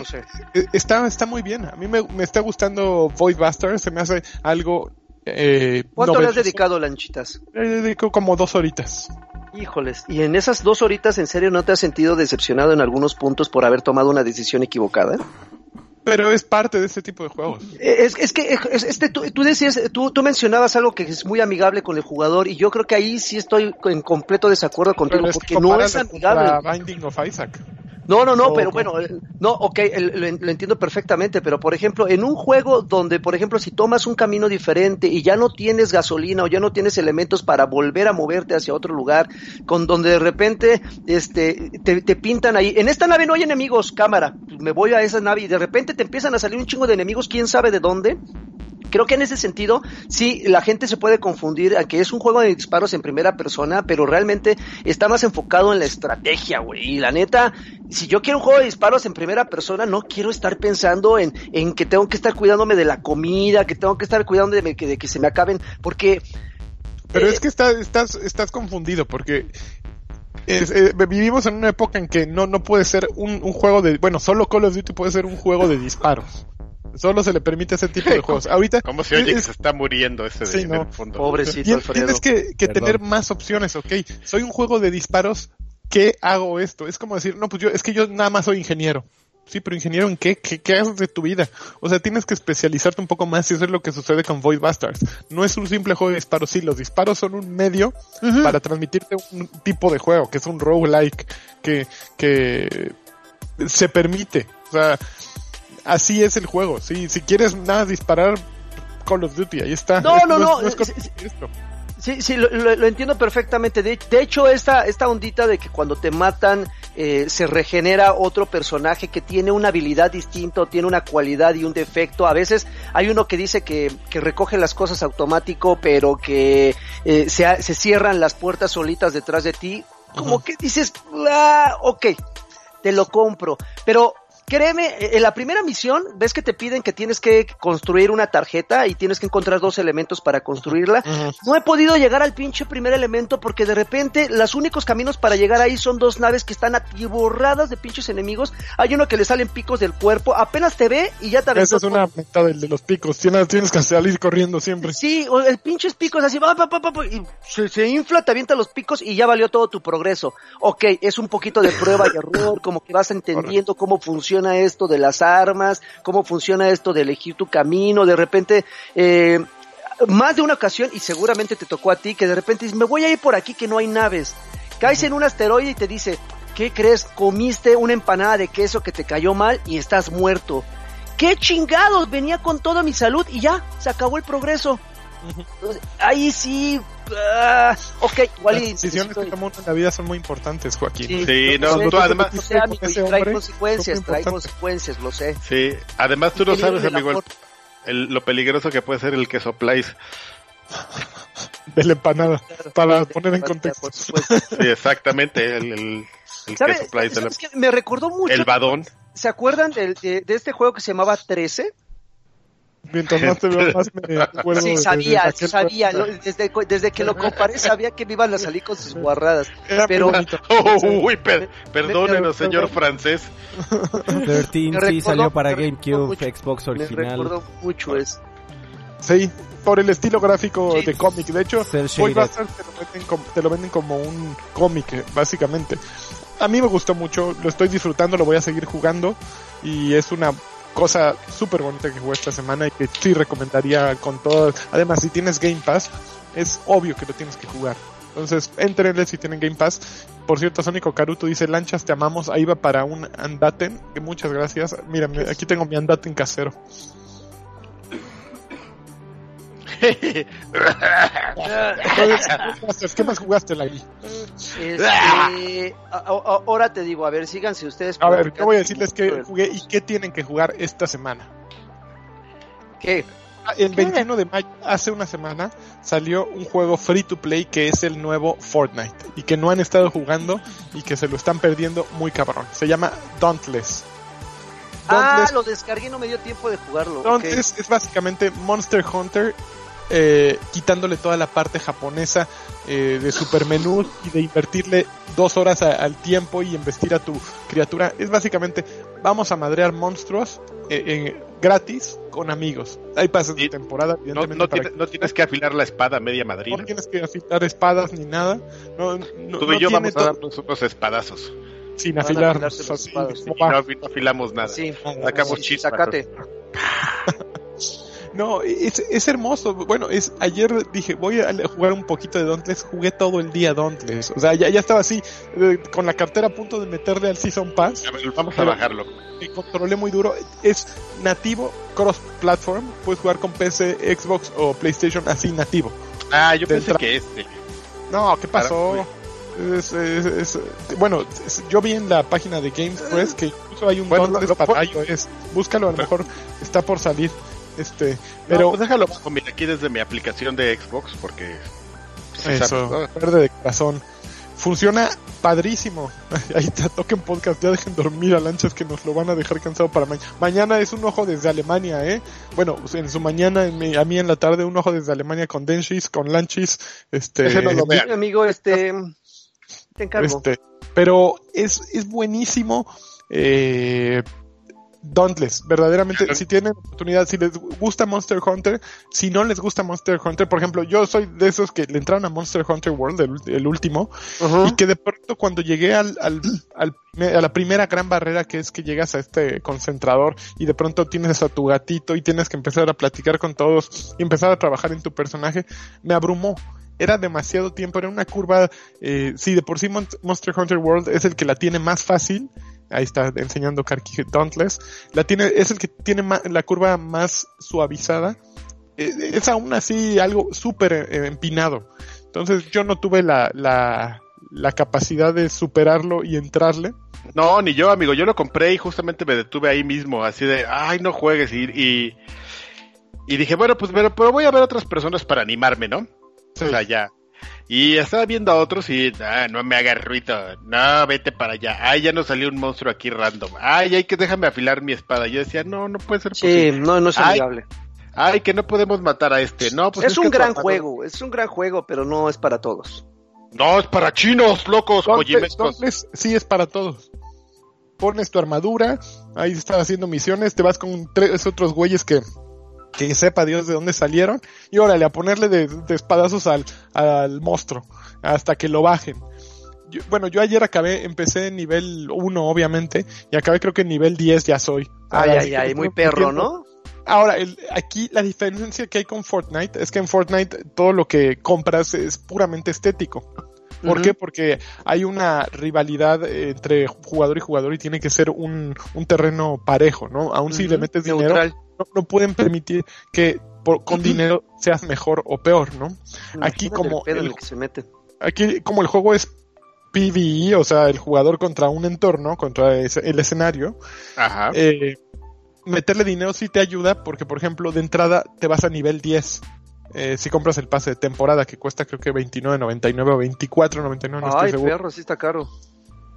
Speaker 4: e, está, está muy bien. A mí me, me está gustando Void Buster, se me hace algo
Speaker 3: eh, ¿Cuánto le has dedicado, Lanchitas?
Speaker 4: Le dedico como dos horitas.
Speaker 3: Híjoles, ¿y en esas dos horitas en serio no te has sentido decepcionado en algunos puntos por haber tomado una decisión equivocada?
Speaker 4: Pero es parte de este tipo de juegos.
Speaker 3: Eh, es, que este, tú, decías, tú, tú, mencionabas algo que es muy amigable con el jugador y yo creo que ahí sí estoy en completo desacuerdo contigo porque no es amigable.
Speaker 4: Binding of Isaac.
Speaker 3: No, no, no, pero bueno, eh, no, ok, lo, entiendo perfectamente, pero por ejemplo, en un juego donde, por ejemplo, si tomas un camino diferente y ya no tienes gasolina o ya no tienes elementos para volver a moverte hacia otro lugar, con donde de repente este, te, te pintan ahí, en esta nave no hay enemigos, cámara, me voy a esa nave y de repente te empiezan a salir un chingo de enemigos, quién sabe de dónde, creo que en ese sentido, sí, la gente se puede confundir a que es un juego de disparos en primera persona, pero realmente está más enfocado en la estrategia, güey. Y la neta, si yo quiero un juego de disparos en primera persona, no quiero estar pensando en, en que tengo que estar cuidándome de la comida, que tengo que estar cuidando de, que, de que se me acaben, porque...
Speaker 4: Pero es eh, que estás, estás, estás confundido, porque eh, vivimos en una época en que no, no puede ser un, un, juego de, bueno, solo Call of Duty puede ser un juego de disparos. Solo se le permite ese tipo de juegos. Ahorita.
Speaker 2: Como si oye que se está muriendo ese de,
Speaker 3: no. fondo. Pobrecito
Speaker 4: Tienes que, que tener más opciones, ok. Soy un juego de disparos. ¿Qué hago esto? Es como decir, no, pues yo, es que yo nada más soy ingeniero. Sí, pero ingeniero en qué? qué? ¿Qué, haces de tu vida? O sea, tienes que especializarte un poco más y eso es lo que sucede con Void Bastards. No es un simple juego de disparos, sí, los disparos son un medio para transmitirte un tipo de juego, que es un roguelike, que, que se permite. O sea, así es el juego. Si, si quieres nada disparar, Call of Duty, ahí está.
Speaker 3: No, no, no. sí, sí, lo, entiendo perfectamente. De, hecho, esta, esta ondita de que cuando te matan eh, se regenera otro personaje que tiene una habilidad distinta, o tiene una cualidad y un defecto. A veces hay uno que dice que, que recoge las cosas automático, pero que eh, se, se cierran las puertas solitas detrás de ti. Como que dices, ah, ok, te lo compro. Pero créeme, en la primera misión, ves que te piden que tienes que construir una tarjeta y tienes que encontrar dos elementos para construirla. No he podido llegar al pinche primer elemento porque de repente los únicos caminos para llegar ahí son dos naves que están atiborradas de pinches enemigos. Hay uno que le salen picos del cuerpo, apenas te ve y ya te
Speaker 4: Esa es una meta de los picos, tienes, tienes que salir corriendo siempre.
Speaker 3: Sí, el pinches picos así, va, va, va, y se, se, infla, te avienta los picos y ya valió todo tu progreso. Ok, es un poquito de prueba y error, como que vas entendiendo cómo funciona esto de las armas, cómo funciona esto de elegir tu camino, de repente, eh, más de una ocasión, y seguramente te tocó a ti, que de repente dices, me voy a ir por aquí que no hay naves. Caes en un asteroide y te dice, ¿qué crees? Comiste una empanada de queso que te cayó mal y estás muerto. ¿Qué chingados? Venía con toda mi salud y ya, se acabó el progreso. Ahí sí, Ah, ok, igual
Speaker 4: Las decisiones que tomamos en la vida son muy importantes, Joaquín.
Speaker 2: Sí, no, tú además...
Speaker 3: Amigo, trae consecuencias, trae consecuencias, lo sé.
Speaker 2: Sí, además tú no sabes, amigo, el, lo peligroso que puede ser el que sopláis.
Speaker 4: De la empanada, para poner en contexto.
Speaker 2: Sí, exactamente, el, el, el
Speaker 3: ¿Sabe, que sopláis. El, que me recordó mucho.
Speaker 2: El badón.
Speaker 3: ¿Se acuerdan de, de, de este juego que se llamaba 13?
Speaker 4: Mientras más te veo, más me acuerdo.
Speaker 3: Sí, sabía, de, sabía. Lo, desde, desde, que lo comparé, sabía que me iban a salir con sus guarradas.
Speaker 2: Era
Speaker 3: pero.
Speaker 2: Oh, uy, per, perdónenos, señor francés.
Speaker 1: 13 sí salió para GameCube, mucho, Xbox original.
Speaker 3: Me recuerdo mucho eso.
Speaker 4: Sí, por el estilo gráfico sí. de cómic. De hecho, hoy Bastard te lo, venden como, te lo venden como un cómic, básicamente. A mí me gustó mucho, lo estoy disfrutando, lo voy a seguir jugando y es una cosa súper bonita que jugué esta semana y que sí recomendaría con todo. Además, si tienes Game Pass, es obvio que lo tienes que jugar. Entonces, entrenle si tienen Game Pass. Por cierto, Sónico Caruto dice, Lanchas, te amamos. Ahí va para un Andaten, muchas gracias. Mira, aquí tengo mi Andaten casero. ¿Qué más jugaste, Lagui?
Speaker 3: Este, ahora te digo, a ver, síganse ustedes.
Speaker 4: A ver, yo voy a decirles que jugué y qué tienen que jugar esta semana.
Speaker 3: ¿Qué?
Speaker 4: El 21 de mayo, hace una semana, salió un juego free to play que es el nuevo Fortnite y que no han estado jugando y que se lo están perdiendo muy cabrón. Se llama Dauntless.
Speaker 3: Dauntless. Ah, lo descargué, no me dio tiempo de jugarlo.
Speaker 4: Dauntless okay. es básicamente Monster Hunter eh, quitándole toda la parte japonesa eh, de supermenú y de invertirle dos horas a, al tiempo y investir a tu criatura. Es básicamente, vamos a madrear monstruos eh, gratis con amigos. Hay pases de temporada,
Speaker 2: no, no, tiene, que... no, tienes que afilar la espada media madrina.
Speaker 4: No tienes que afilar espadas ni nada. No,
Speaker 2: Tú y yo vamos a darnos unos espadazos.
Speaker 4: Sin afilarnos.
Speaker 2: Así, no, no, afilamos nada.
Speaker 3: Sí,
Speaker 2: Sacamos
Speaker 3: sí.
Speaker 4: No, es, es, hermoso. Bueno, es ayer dije, voy a jugar un poquito de Dauntless. Jugué todo el día Dauntless. O sea, ya, ya estaba así, eh, con la cartera a punto de meterle al Season Pass.
Speaker 2: A ver, vamos a bajarlo.
Speaker 4: Me controlé muy duro. Es nativo, cross-platform. Puedes jugar con PC, Xbox o PlayStation así nativo.
Speaker 2: Ah, yo pensé que este.
Speaker 4: No, ¿qué pasó? Es, es, es, bueno, yo vi en la página de Games Press que incluso hay un
Speaker 2: bueno, lo, lo,
Speaker 4: para iOS. Búscalo, a lo mejor está por salir. Este, pero
Speaker 2: no, pues déjalo mira, aquí desde mi aplicación de Xbox porque
Speaker 4: eso, verde de corazón. Funciona padrísimo. Ahí te toquen podcast, ya dejen dormir a lanchas que nos lo van a dejar cansado para mañana. Mañana es un ojo desde Alemania, ¿eh? Bueno, en su mañana, en mi, a mí en la tarde, un ojo desde Alemania con Denshis, con Lanchis. Este,
Speaker 3: Ese no lo vean. amigo, este, te encargo.
Speaker 4: Este, pero es, es buenísimo. Eh, Dauntless, verdaderamente, si tienen oportunidad, si les gusta Monster Hunter, si no les gusta Monster Hunter, por ejemplo, yo soy de esos que le entraron a Monster Hunter World, el, el último, uh -huh. y que de pronto cuando llegué al, al, al, a la primera gran barrera que es que llegas a este concentrador y de pronto tienes a tu gatito y tienes que empezar a platicar con todos y empezar a trabajar en tu personaje, me abrumó. Era demasiado tiempo, era una curva, eh, sí, de por sí Monster Hunter World es el que la tiene más fácil, ahí está enseñando Karki Dauntless, la tiene, es el que tiene la curva más suavizada, es aún así algo súper eh, empinado. Entonces yo no tuve la, la, la capacidad de superarlo y entrarle.
Speaker 2: No, ni yo, amigo. Yo lo compré y justamente me detuve ahí mismo, así de, ay, no juegues. Y, y, y dije, bueno, pues pero, pero, voy a ver otras personas para animarme, ¿no? Sí. O sea, ya. Y estaba viendo a otros y, ah, no me hagas ruido, no, vete para allá. Ay, ya nos salió un monstruo aquí random. Ay, hay que déjame afilar mi espada. Yo decía, no, no puede ser
Speaker 3: sí, posible. Sí, no, no es amigable.
Speaker 2: Ay, que no podemos matar a este. No, pues
Speaker 3: es,
Speaker 2: es
Speaker 3: un
Speaker 2: que
Speaker 3: gran juego, es un gran juego, pero no es para todos.
Speaker 2: No, es para chinos, locos,
Speaker 4: Dauntless, sí es para todos. Pones tu armadura, ahí estás haciendo misiones, te vas con tres otros güeyes que que sepa Dios de dónde salieron, y órale, a ponerle de, de espadazos al, al, monstruo, hasta que lo bajen. Yo, bueno, yo ayer acabé, empecé en nivel 1, obviamente, y acabé creo que en nivel 10 ya soy.
Speaker 3: Ay, ay, ay, muy perro, ¿no?
Speaker 4: Ahora, el, aquí la diferencia que hay con Fortnite es que en Fortnite todo lo que compras es puramente estético. ¿Por uh -huh. qué? Porque hay una rivalidad entre jugador y jugador y tiene que ser un, un terreno parejo, ¿no? Aún uh -huh. si le metes dinero, no, no, pueden permitir que con dinero seas mejor o peor, ¿no? Aquí como el, aquí como el juego es PvE, o sea, el jugador contra un entorno, contra el escenario, eh, meterle dinero sí te ayuda porque, por ejemplo, de entrada te vas a nivel 10. Eh, si compras el pase de temporada que cuesta creo que 29.99 o 24.99, no
Speaker 3: estoy Ay, perro, sí está caro.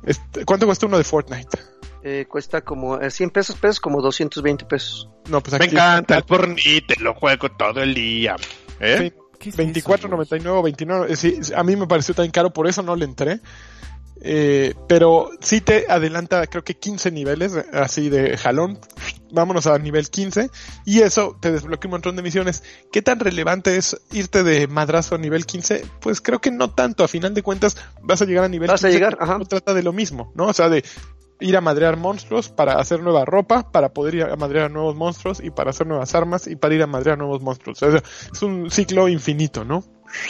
Speaker 4: Este, ¿Cuánto cuesta uno de Fortnite?
Speaker 3: Eh, cuesta como 100 pesos, pesos, como 220 pesos.
Speaker 2: No, pues Me encanta el Fortnite, lo juego todo el día. ¿Eh?
Speaker 4: 24.99 o 29. Sí, a mí me pareció tan caro, por eso no le entré. Eh, pero sí te adelanta creo que 15 niveles así de jalón. Vámonos a nivel 15 y eso te desbloquea un montón de misiones. ¿Qué tan relevante es irte de madrazo a nivel 15? Pues creo que no tanto. A final de cuentas vas a llegar a nivel
Speaker 3: vas 15. a llegar, ajá.
Speaker 4: No trata de lo mismo, ¿no? O sea, de ir a madrear monstruos para hacer nueva ropa, para poder ir a madrear a nuevos monstruos y para hacer nuevas armas y para ir a madrear a nuevos monstruos. O sea, es un ciclo infinito, ¿no?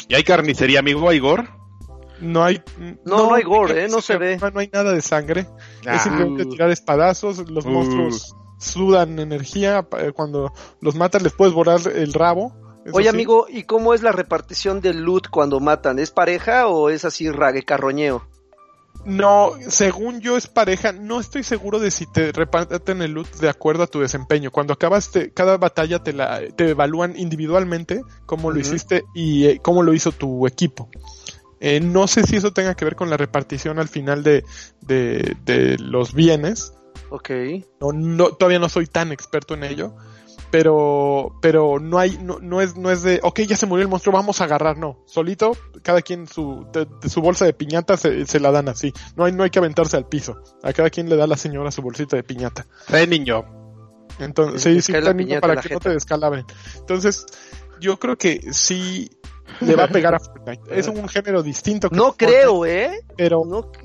Speaker 2: ¿Y hay carnicería, amigo Igor?
Speaker 4: No hay.
Speaker 3: No, no, hay gore, ¿eh? No se ve.
Speaker 4: No hay nada de sangre. es simplemente ah. tirar espadazos. Los monstruos sudan energía. Eh, cuando los matas, les puedes borrar el rabo.
Speaker 3: Oye, amigo, ¿y cómo es la repartición del loot cuando matan? ¿Es pareja o es así rague, carroñeo?
Speaker 4: No, según yo es pareja. No estoy seguro de si te reparten el loot de acuerdo a tu desempeño. Cuando acabas cada batalla te la te evalúan individualmente cómo lo hiciste y eh, cómo lo hizo tu equipo. Eh, no sé si eso tenga que ver con la repartición al final de, de, los bienes.
Speaker 3: Ok.
Speaker 4: No, no, todavía no soy tan experto en ello. Pero, pero no hay, no, no es, no es de, ok, ya se murió el monstruo, vamos a agarrar, no. Solito, cada quien su, su bolsa de piñata se, se, la dan así. No hay, no hay que aventarse al piso. A cada quien le da la señora su bolsita de piñata.
Speaker 2: De niño.
Speaker 4: Entonces, sí, sí, niño para que no te descalabren. Entonces, yo creo que sí, le va a pegar a Fortnite. Es un género distinto.
Speaker 3: no creo, ¿eh?
Speaker 4: Pero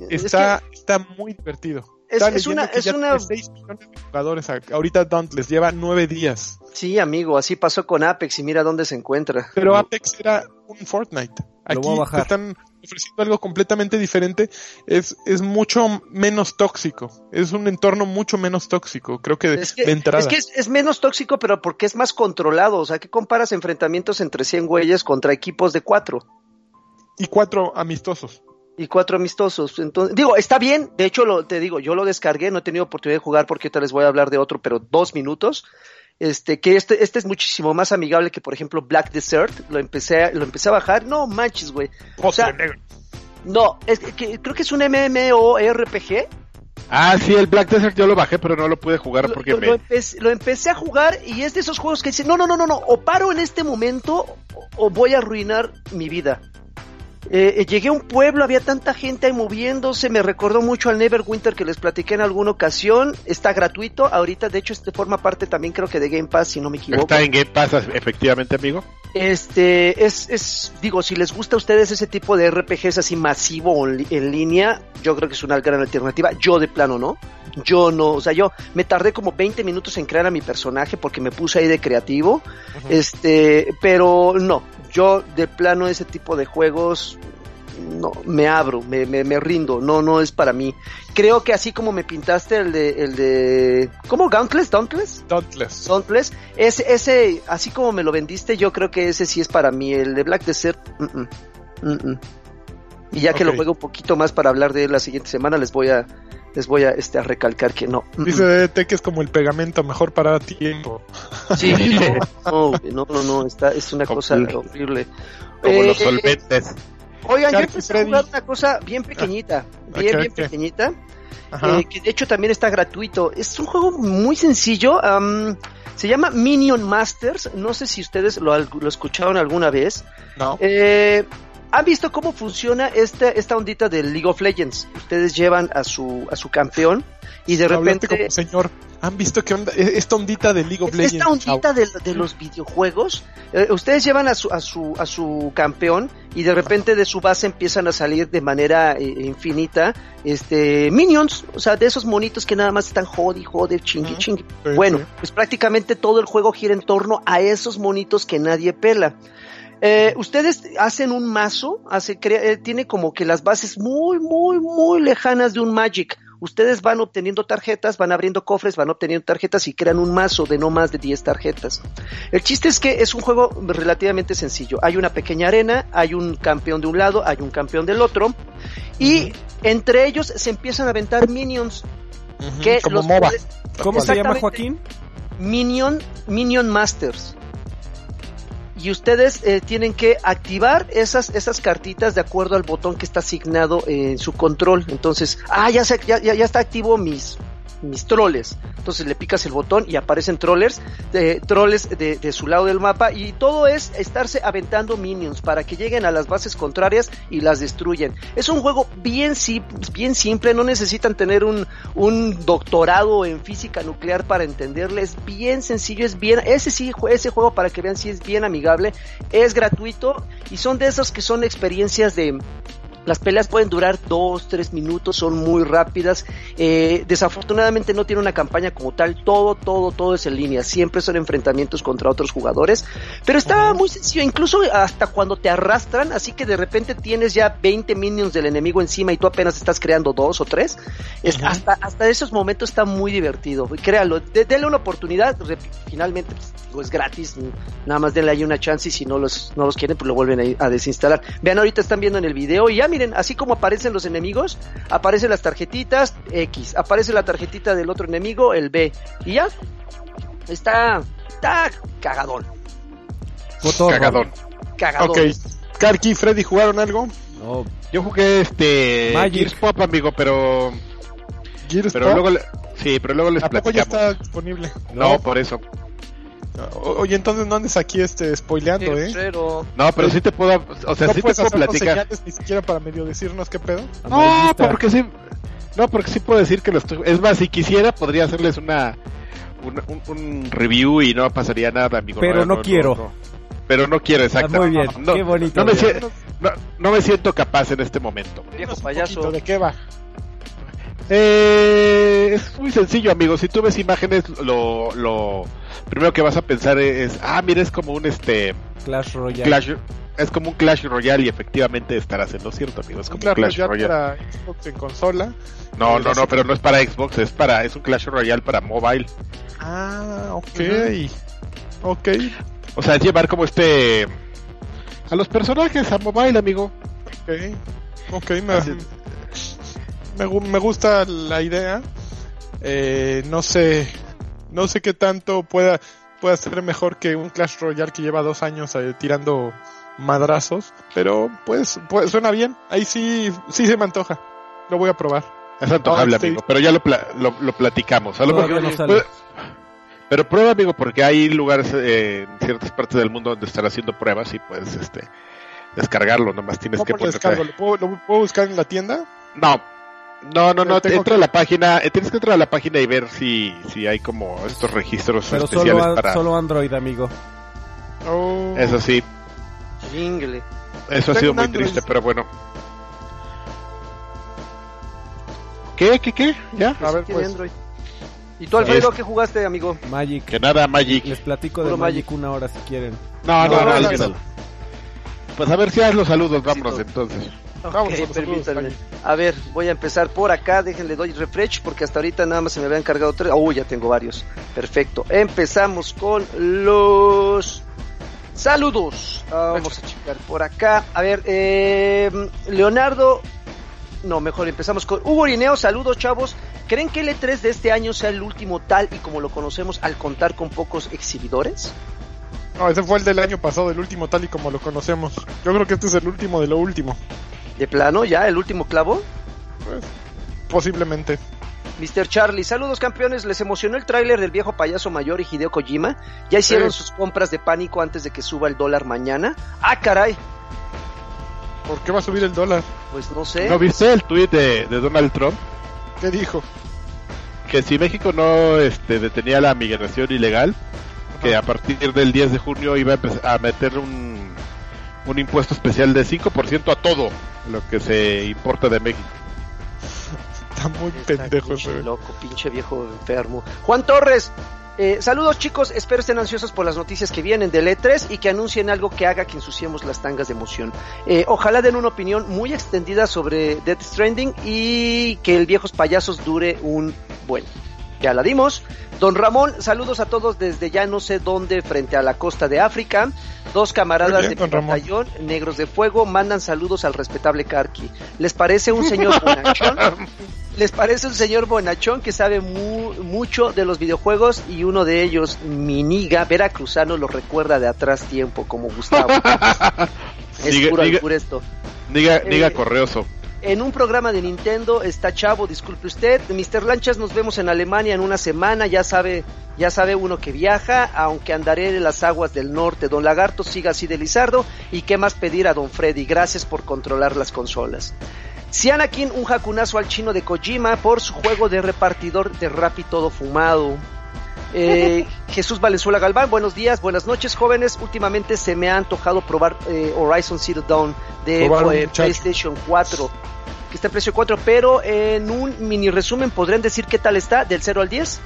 Speaker 4: está, está muy divertido.
Speaker 3: Es, una, es una...
Speaker 4: 6 millones de jugadores. Ahorita Dauntless lleva 9 días.
Speaker 3: Sí, amigo, así pasó con Apex y mira dónde se encuentra.
Speaker 4: Pero Apex era un Fortnite. Aquí están ofreciendo algo completamente diferente. Es, es mucho menos tóxico. Es un entorno mucho menos tóxico. Creo que,
Speaker 3: es que
Speaker 4: de entrada.
Speaker 3: Es que es, menos tóxico, pero porque es más controlado. O sea, ¿qué comparas enfrentamientos entre 100 güeyes contra equipos de 4?
Speaker 4: Y 4 amistosos
Speaker 3: y cuatro amistosos. Entonces, digo, está bien, de hecho lo, te digo, yo lo descargué, no he tenido oportunidad de jugar porque ahorita les voy a hablar de otro, pero dos minutos. Este, que este, este es muchísimo más amigable que, por ejemplo, Black Desert. Lo empecé, lo empecé a bajar. No manches, güey. O sea, no, es que, creo que es un MMORPG.
Speaker 2: Ah, sí, el Black Desert yo lo bajé, pero no lo pude jugar porque
Speaker 3: me... lo, empecé, a jugar y es de esos juegos que dicen, no, no, no, no, no, o paro en este momento o voy a arruinar mi vida. Eh, eh, llegué a un pueblo, había tanta gente ahí moviéndose, me recordó mucho al Neverwinter que les platiqué en alguna ocasión, está gratuito, ahorita de hecho este forma parte también creo que de Game Pass, si no me equivoco.
Speaker 2: Está en Game Pass efectivamente, amigo.
Speaker 3: Este, es, es, digo, si les gusta a ustedes ese tipo de RPGs así masivo en, línea, yo creo que es una gran alternativa, yo de plano no, yo no, o sea, yo me tardé como 20 minutos en crear a mi personaje porque me puse ahí de creativo, este, pero no, yo de plano ese tipo de juegos no me abro, me, me, me, rindo, no, no es para mí. Creo que así como me pintaste el de, el de, ¿cómo? Dauntless, Dauntless,
Speaker 4: Dauntless,
Speaker 3: Dauntless, ese, ese, así como me lo vendiste, yo creo que ese sí es para mí. El de Black Desert, y ya que lo juego un poquito más para hablar de él la siguiente semana, les voy a, les voy a, este, a recalcar que no.
Speaker 4: Dice DDT que es como el pegamento mejor para tiempo.
Speaker 3: Sí, no, no, no, no, está, es una cosa horrible.
Speaker 2: Como los eh, solventes.
Speaker 3: Oigan, yo empecé a jugar una cosa bien pequeñita, bien, bien pequeñita, eh, que de hecho también está gratuito. Es un juego muy sencillo, se llama Minion Masters, no sé si ustedes lo, lo escucharon alguna vez.
Speaker 4: No.
Speaker 3: Eh, ¿Han visto cómo funciona esta, esta ondita del League of Legends? Ustedes llevan a su, a su campeón y de repente...
Speaker 4: Como señor, ¿han visto qué onda? E, esta ondita del League of Legends.
Speaker 3: Esta ondita de, los videojuegos. Eh, ustedes llevan a su, a, su, a su campeón y de repente de su base empiezan a salir de manera eh, infinita este minions, o sea, de esos monitos que nada más están jodi, jode, chingui, chingui. bueno, pues prácticamente todo el juego gira en torno a esos monitos que nadie pela. Eh, ustedes hacen un mazo, hace, eh, tiene como que las bases muy, muy, muy lejanas de un Magic. Ustedes van obteniendo tarjetas, van abriendo cofres, van obteniendo tarjetas y crean un mazo de no más de 10 tarjetas. El chiste es que es un juego relativamente sencillo. Hay una pequeña arena, hay un campeón de un lado, hay un campeón del otro y entre ellos se empiezan a aventar minions. que
Speaker 4: Como MOBA.
Speaker 1: ¿Cómo se llama Joaquín?
Speaker 3: Minion, Minion Masters y ustedes eh, tienen que activar esas, esas cartitas de acuerdo al botón que está asignado en su control. Entonces, ah, ya, se, ya, ya está activo mis, mis troles. Entonces le picas el botón y aparecen trollers, de, troles de, de, su lado del mapa y todo es estarse aventando minions para que lleguen a las bases contrarias y las destruyen. Es un juego bien, bien simple, no necesitan tener un, un doctorado en física nuclear para entenderle, es bien sencillo, es bien, ese sí, ese juego para que vean si es bien amigable, es gratuito y son de esos que son experiencias de las peleas pueden durar dos, tres minutos, son muy rápidas. Eh, desafortunadamente no tiene una campaña como tal. Todo, todo, todo es en línea. Siempre son enfrentamientos contra otros jugadores. Pero está muy sencillo, incluso hasta cuando te arrastran, así que de repente tienes ya 20 minions del enemigo encima y tú apenas estás creando dos o tres. Es, hasta, hasta esos momentos está muy divertido. Créalo, denle una oportunidad. Finalmente, pues, es gratis. Nada más denle ahí una chance y si no los, no los quieren, pues lo vuelven a, a desinstalar. Vean, ahorita están viendo en el video y ya miren, así como aparecen los enemigos, aparecen las tarjetitas X, aparece la tarjetita del otro enemigo, el B, y ya. Está, está cagadón.
Speaker 2: Cagadón.
Speaker 3: Cagadón.
Speaker 4: Ok. Karki y Freddy jugaron algo?
Speaker 2: No. Yo jugué este
Speaker 1: Magic.
Speaker 2: Gears Pop, amigo, pero
Speaker 4: Gears
Speaker 2: pero
Speaker 4: Pop?
Speaker 2: luego le- sí, pero luego les
Speaker 4: ¿A poco ya está disponible?
Speaker 2: No, por eso.
Speaker 4: Oye, entonces no andes aquí este spoileando, ¿eh?
Speaker 2: No, pero sí te puedo, o sea,
Speaker 4: no
Speaker 2: sí te puedo platicar.
Speaker 4: señales ni siquiera para medio decirnos qué pedo.
Speaker 2: No, porque sí. No, porque sí puedo decir que lo estoy. Es más, si quisiera, podría hacerles una. Un, un- un review y no pasaría nada, amigo.
Speaker 1: Pero no quiero.
Speaker 2: Pero no quiero, exacto.
Speaker 1: muy bien,
Speaker 2: No,
Speaker 1: qué bonito.
Speaker 2: No me, no, no me siento capaz en este momento.
Speaker 3: viejo payaso.
Speaker 4: ¿De qué va?
Speaker 2: Eh, es muy sencillo, amigo. Si tú ves imágenes, lo, lo primero que vas a pensar es, ah, mira, es como un este
Speaker 1: Clash Royale.
Speaker 2: Clash, es como un Clash Royale y efectivamente estarás en lo cierto, amigo. Es como un
Speaker 4: Clash
Speaker 2: Clash
Speaker 4: Royale
Speaker 2: Royale.
Speaker 4: para Xbox en consola.
Speaker 2: No, no, no, pero no es para Xbox, es para, es un Clash Royale para mobile.
Speaker 4: Ah, ok. Ok.
Speaker 2: O sea, es llevar como este a los personajes a mobile, amigo.
Speaker 4: Ok. Ok, me, me, me gusta la idea. Eh, no sé. No sé qué tanto pueda, pueda ser mejor que un Clash Royale que lleva dos años eh, tirando madrazos. Pero pues, pues suena bien. Ahí sí, sí se me antoja. Lo voy a probar.
Speaker 2: Es antojable,
Speaker 4: sí.
Speaker 2: amigo, pero ya lo, pla- lo, lo platicamos. A lo mejor-
Speaker 1: no sale.
Speaker 2: Pues, pero prueba, amigo, porque hay lugares eh, en ciertas partes del mundo donde están haciendo pruebas y puedes este descargarlo, nomás tienes que
Speaker 4: ¿Cómo lo
Speaker 2: ponerte...
Speaker 4: descargo? ¿Lo puedo, lo puedo buscar en la tienda?
Speaker 2: No, no, no, no,
Speaker 4: Tengo
Speaker 2: entra
Speaker 4: que-
Speaker 2: a la página, eh, tienes que entrar a la página y ver si, si hay como estos registros
Speaker 1: Pero
Speaker 2: especiales
Speaker 1: solo,
Speaker 2: para...
Speaker 1: solo Android, amigo.
Speaker 4: Oh.
Speaker 2: Eso sí,
Speaker 3: Jingle.
Speaker 2: eso ha sido muy
Speaker 4: Android.
Speaker 2: triste, pero bueno. ¿Qué, qué, qué? ¿Ya?
Speaker 4: A ver, pues.
Speaker 3: Android. ¿Y tú, Alfredo,
Speaker 2: Es-
Speaker 3: qué jugaste, amigo?
Speaker 1: Magic.
Speaker 2: Que nada, Magic.
Speaker 1: Les platico de Magic,
Speaker 3: Magic.
Speaker 1: una hora si quieren.
Speaker 2: No, no,
Speaker 4: No,
Speaker 2: no. Pues a ver si haz los saludos, vámonos
Speaker 3: Sí,
Speaker 2: entonces.
Speaker 4: Vamos
Speaker 3: permítanme. A ver, voy a empezar por acá. Déjenle doy refresh porque hasta ahorita nada más se me habían cargado tres. Oh, ya tengo varios. Perfecto. Empezamos con los saludos. Ah, Vamos a checar por acá. A ver, eh, Leonardo. No, mejor empezamos con Hugo Irineo. Saludos, chavos. ¿Creen que el E3 de este año sea el último tal y como lo conocemos al contar con pocos exhibidores?
Speaker 4: No, ese fue el del año pasado, el último tal y como lo conocemos. Yo creo que este es el último de lo último.
Speaker 3: De plano, ya, el último clavo.
Speaker 4: Pues, posiblemente.
Speaker 3: Mr. Charlie, saludos campeones, les emocionó el tráiler del viejo payaso mayor y Hideo Kojima. ¿Ya hicieron
Speaker 4: Sí.
Speaker 3: sus compras de pánico antes de que suba el dólar mañana? Ah, caray,
Speaker 4: ¿Por qué va a subir el dólar?
Speaker 3: pues no sé.
Speaker 2: ¿No viste el tuit de, de Donald Trump?
Speaker 4: ¿Qué dijo?
Speaker 2: Que si México no este, detenía la migración ilegal, que a partir del 10 de junio iba a, empezar a meter un, un impuesto especial de 5% a todo lo que se importa de México.
Speaker 4: Está muy
Speaker 3: Está
Speaker 4: pendejo
Speaker 3: pinche
Speaker 4: ese.
Speaker 3: loco, pinche viejo enfermo. Juan Torres, Eh, saludos chicos, espero estén ansiosos por las noticias que vienen del E3 y que anuncien algo que haga que ensuciemos las tangas de emoción. Eh, ojalá den una opinión muy extendida sobre Death Stranding y que el Viejos Payasos dure un buen. Ya la dimos. Don Ramón, saludos a todos desde ya no sé dónde, frente a la costa de África. Dos camaradas de batallón, negros de fuego, mandan saludos al respetable Karki. ¿Les parece un señor bonachón? ¿Les parece un señor bonachón que sabe mucho de los videojuegos y uno de ellos, Miniga, veracruzano, lo recuerda de atrás tiempo, como Gustavo?
Speaker 2: es puro esto. Diga, diga eh, correoso
Speaker 3: en un programa de Nintendo está Chavo, disculpe usted. Mr. Lanchas, nos vemos en Alemania en una semana, ya sabe, ya sabe uno que viaja, aunque andaré en las aguas del norte. Don Lagarto siga así de Lizardo. ¿Y qué más pedir a Don Freddy? Gracias por controlar las consolas. Si Anakin, un jacunazo al chino de Kojima por su juego de repartidor de rap y todo fumado. Eh, Jesús Valenzuela Galván, buenos días, buenas noches jóvenes. Últimamente se me ha antojado probar eh, Horizon Zero Dawn de eh, PlayStation 4, que está en precio 4, pero en un mini resumen, ¿podrían decir qué tal está del 0 al 10?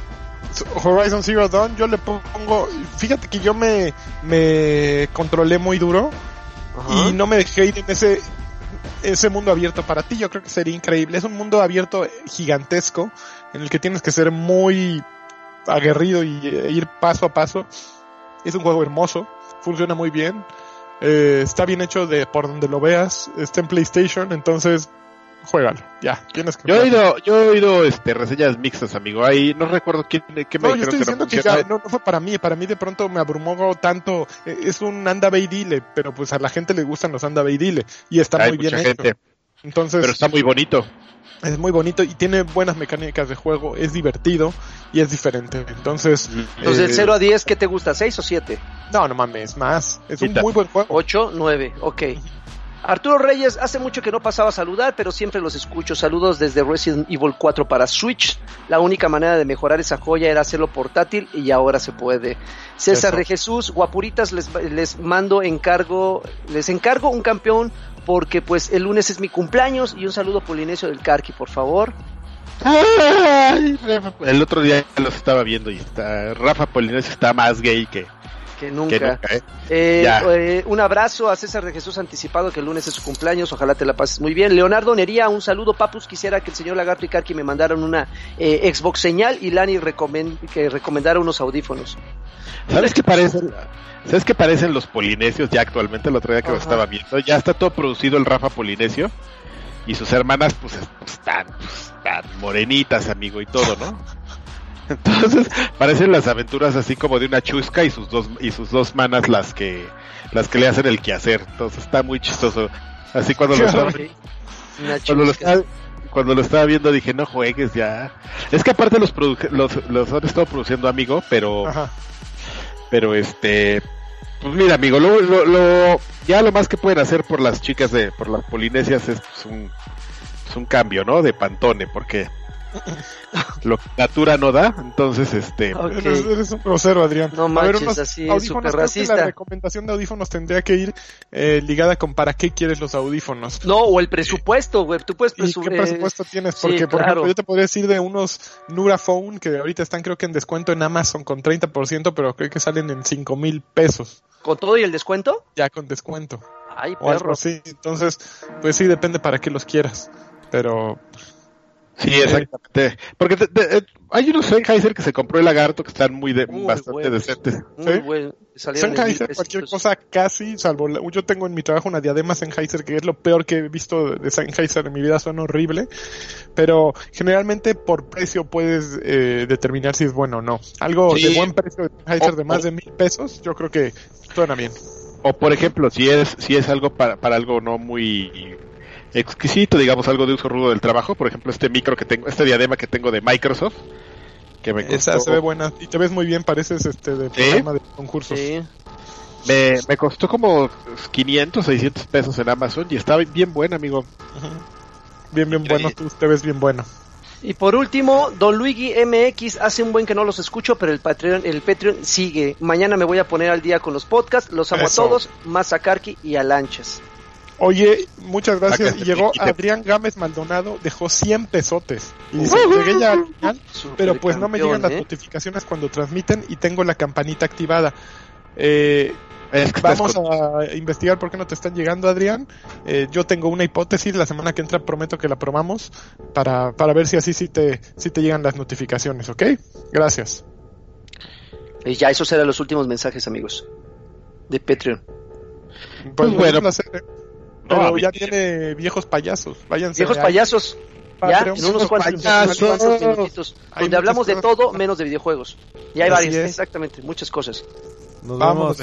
Speaker 4: Horizon Zero Dawn, yo le pongo, fíjate que yo me, me controlé muy duro y no me dejé ir en ese, ese mundo abierto para ti, yo creo que sería increíble. Es un mundo abierto gigantesco en el que tienes que ser muy aguerrido y e ir paso a paso. Es un juego hermoso, funciona muy bien, eh, está bien hecho de por donde lo veas, está en PlayStation, entonces juégalo, ya, tienes
Speaker 2: que Yo he oído, yo he oído este reseñas mixtas, amigo, ahí no recuerdo quién qué me
Speaker 4: no, yo estoy diciendo que, ya, no, fue para mí, para mí de pronto me abrumó tanto, e, es un anda ve dile, pero pues a la gente le gustan los anda ve dile y está muy bien hecho. Entonces,
Speaker 2: pero está muy bonito
Speaker 4: es muy bonito y tiene buenas mecánicas de juego, es divertido y es diferente. Entonces,
Speaker 3: Entonces del 0 a 10, ¿qué te gusta? ¿6 o 7?
Speaker 4: No, no mames, más. Es un muy buen juego.
Speaker 3: 8, 9, ok. Arturo Reyes, hace mucho que no pasaba a saludar, pero siempre los escucho. Saludos desde Resident Evil 4 para Switch. La única manera de mejorar esa joya era hacerlo portátil y ahora se puede. César de Jesús, guapuritas, les, les mando encargo, les encargo un campeón porque pues el lunes es mi cumpleaños y un saludo Polinesio del Carqui, por favor.
Speaker 2: el otro día los estaba viendo y está Rafa Polinesio está más gay que
Speaker 3: que nunca. ¿eh? Eh, eh, un abrazo a César de Jesús anticipado que el lunes es su cumpleaños, ojalá te la pases muy bien. Leonardo Nería, un saludo. Papus, quisiera que el señor Lagarto y Carqui me mandaran una Xbox señal y Lani que recomendara unos audífonos.
Speaker 2: ¿Sabes qué parecen? ¿Sabes qué parecen los polinesios ya actualmente? El otro día que lo estaba viendo. Ya está todo producido el Rafa Polinesio. Y sus hermanas, pues, están, pues, están morenitas, amigo, y todo, ¿no? Entonces, parecen las aventuras así como de una chusca y sus dos, y sus dos manas las que, las que le hacen el quehacer. Entonces está muy chistoso. Así cuando lo estaba, cuando lo estaba, cuando lo estaba viendo dije, no juegues ya. Es que aparte los, los, los han estado produciendo, amigo, pero, pero este, pues mira, amigo, lo, lo, ya lo más que pueden hacer por las chicas de, por las polinesias es pues, un, pues, un cambio, ¿no? De pantone, porque lo que natura no da, entonces este
Speaker 4: eres, un grosero Adrián.
Speaker 3: No manches, así super racista.
Speaker 4: La recomendación de audífonos tendría que ir eh, ligada con para qué quieres los audífonos.
Speaker 3: No, o el presupuesto, güey, tú puedes
Speaker 4: ¿Y qué presupuesto tienes? Porque por ejemplo, yo te podría decir de unos Nura Phone que ahorita están creo que en descuento en Amazon con 30%, pero creo que salen en 5 mil pesos.
Speaker 3: ¿Con todo y el descuento?
Speaker 4: Ya con descuento.
Speaker 3: Ay, perro.
Speaker 4: Sí, entonces, pues sí, depende para qué los quieras. Pero
Speaker 2: Sí, exactamente. Porque eh, hay unos Sennheiser que se compró el lagarto que están muy, de, bastante decentes.
Speaker 3: Muy
Speaker 4: Sennheiser, cualquier cosa casi, salvo yo tengo en mi trabajo una diadema Sennheiser que es lo peor que he visto de Sennheiser en mi vida, suena horrible, pero generalmente por precio puedes eh, determinar si es bueno o no. Algo de buen precio de Sennheiser de más de mil pesos, yo creo que suena bien.
Speaker 2: O por ejemplo, si es, si es algo para, para algo no muy exquisito, digamos, algo de uso rudo del trabajo. Por ejemplo, este micro que tengo, este diadema que tengo de Microsoft, que me costó...
Speaker 4: Esa se ve buena y te ves muy bien, pareces este de programa de concursos. Sí.
Speaker 2: Me, me costó como 500, 600 pesos en Amazon y estaba bien buena, amigo.
Speaker 4: Bien, bien bueno, tú te ves bien bueno.
Speaker 3: Y por último, Don Luigi MX hace un buen que no los escucho, pero el Patreon, el Patreon sigue. Mañana me voy a poner al día con los podcasts. Los amo a todos, más a Karki y a Lanchas.
Speaker 4: Oye, muchas gracias. Y llegó Adrián Gámez Maldonado, dejó 100 pesotes. Y dice, llegué ya al final, pero pues no me llegan las ¿eh? notificaciones cuando transmiten y tengo la campanita activada. Eh, vamos a investigar por qué no te están llegando, Adrián. Eh, yo tengo una hipótesis, la semana que entra prometo que la probamos para, para ver si así sí te, sí te llegan las notificaciones, ¿ok? Gracias.
Speaker 3: Y ya esos eran los últimos mensajes, amigos, de Patreon.
Speaker 4: Pues bueno, placer, pero ya tiene viejos payasos. Váyanse
Speaker 3: viejos payasos. Ya, en unos cuantos, minutitos, donde hablamos de todo menos de videojuegos. Y hay varios, exactamente, muchas cosas.
Speaker 1: Nos Vamos.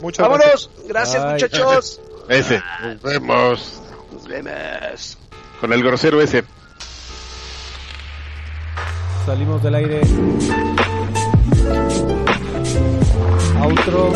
Speaker 3: Muchas Vámonos. Gracias, muchachos.
Speaker 2: Ese. Nos vemos.
Speaker 3: Nos vemos.
Speaker 2: Con el grosero ese.
Speaker 1: Salimos del aire. Outro.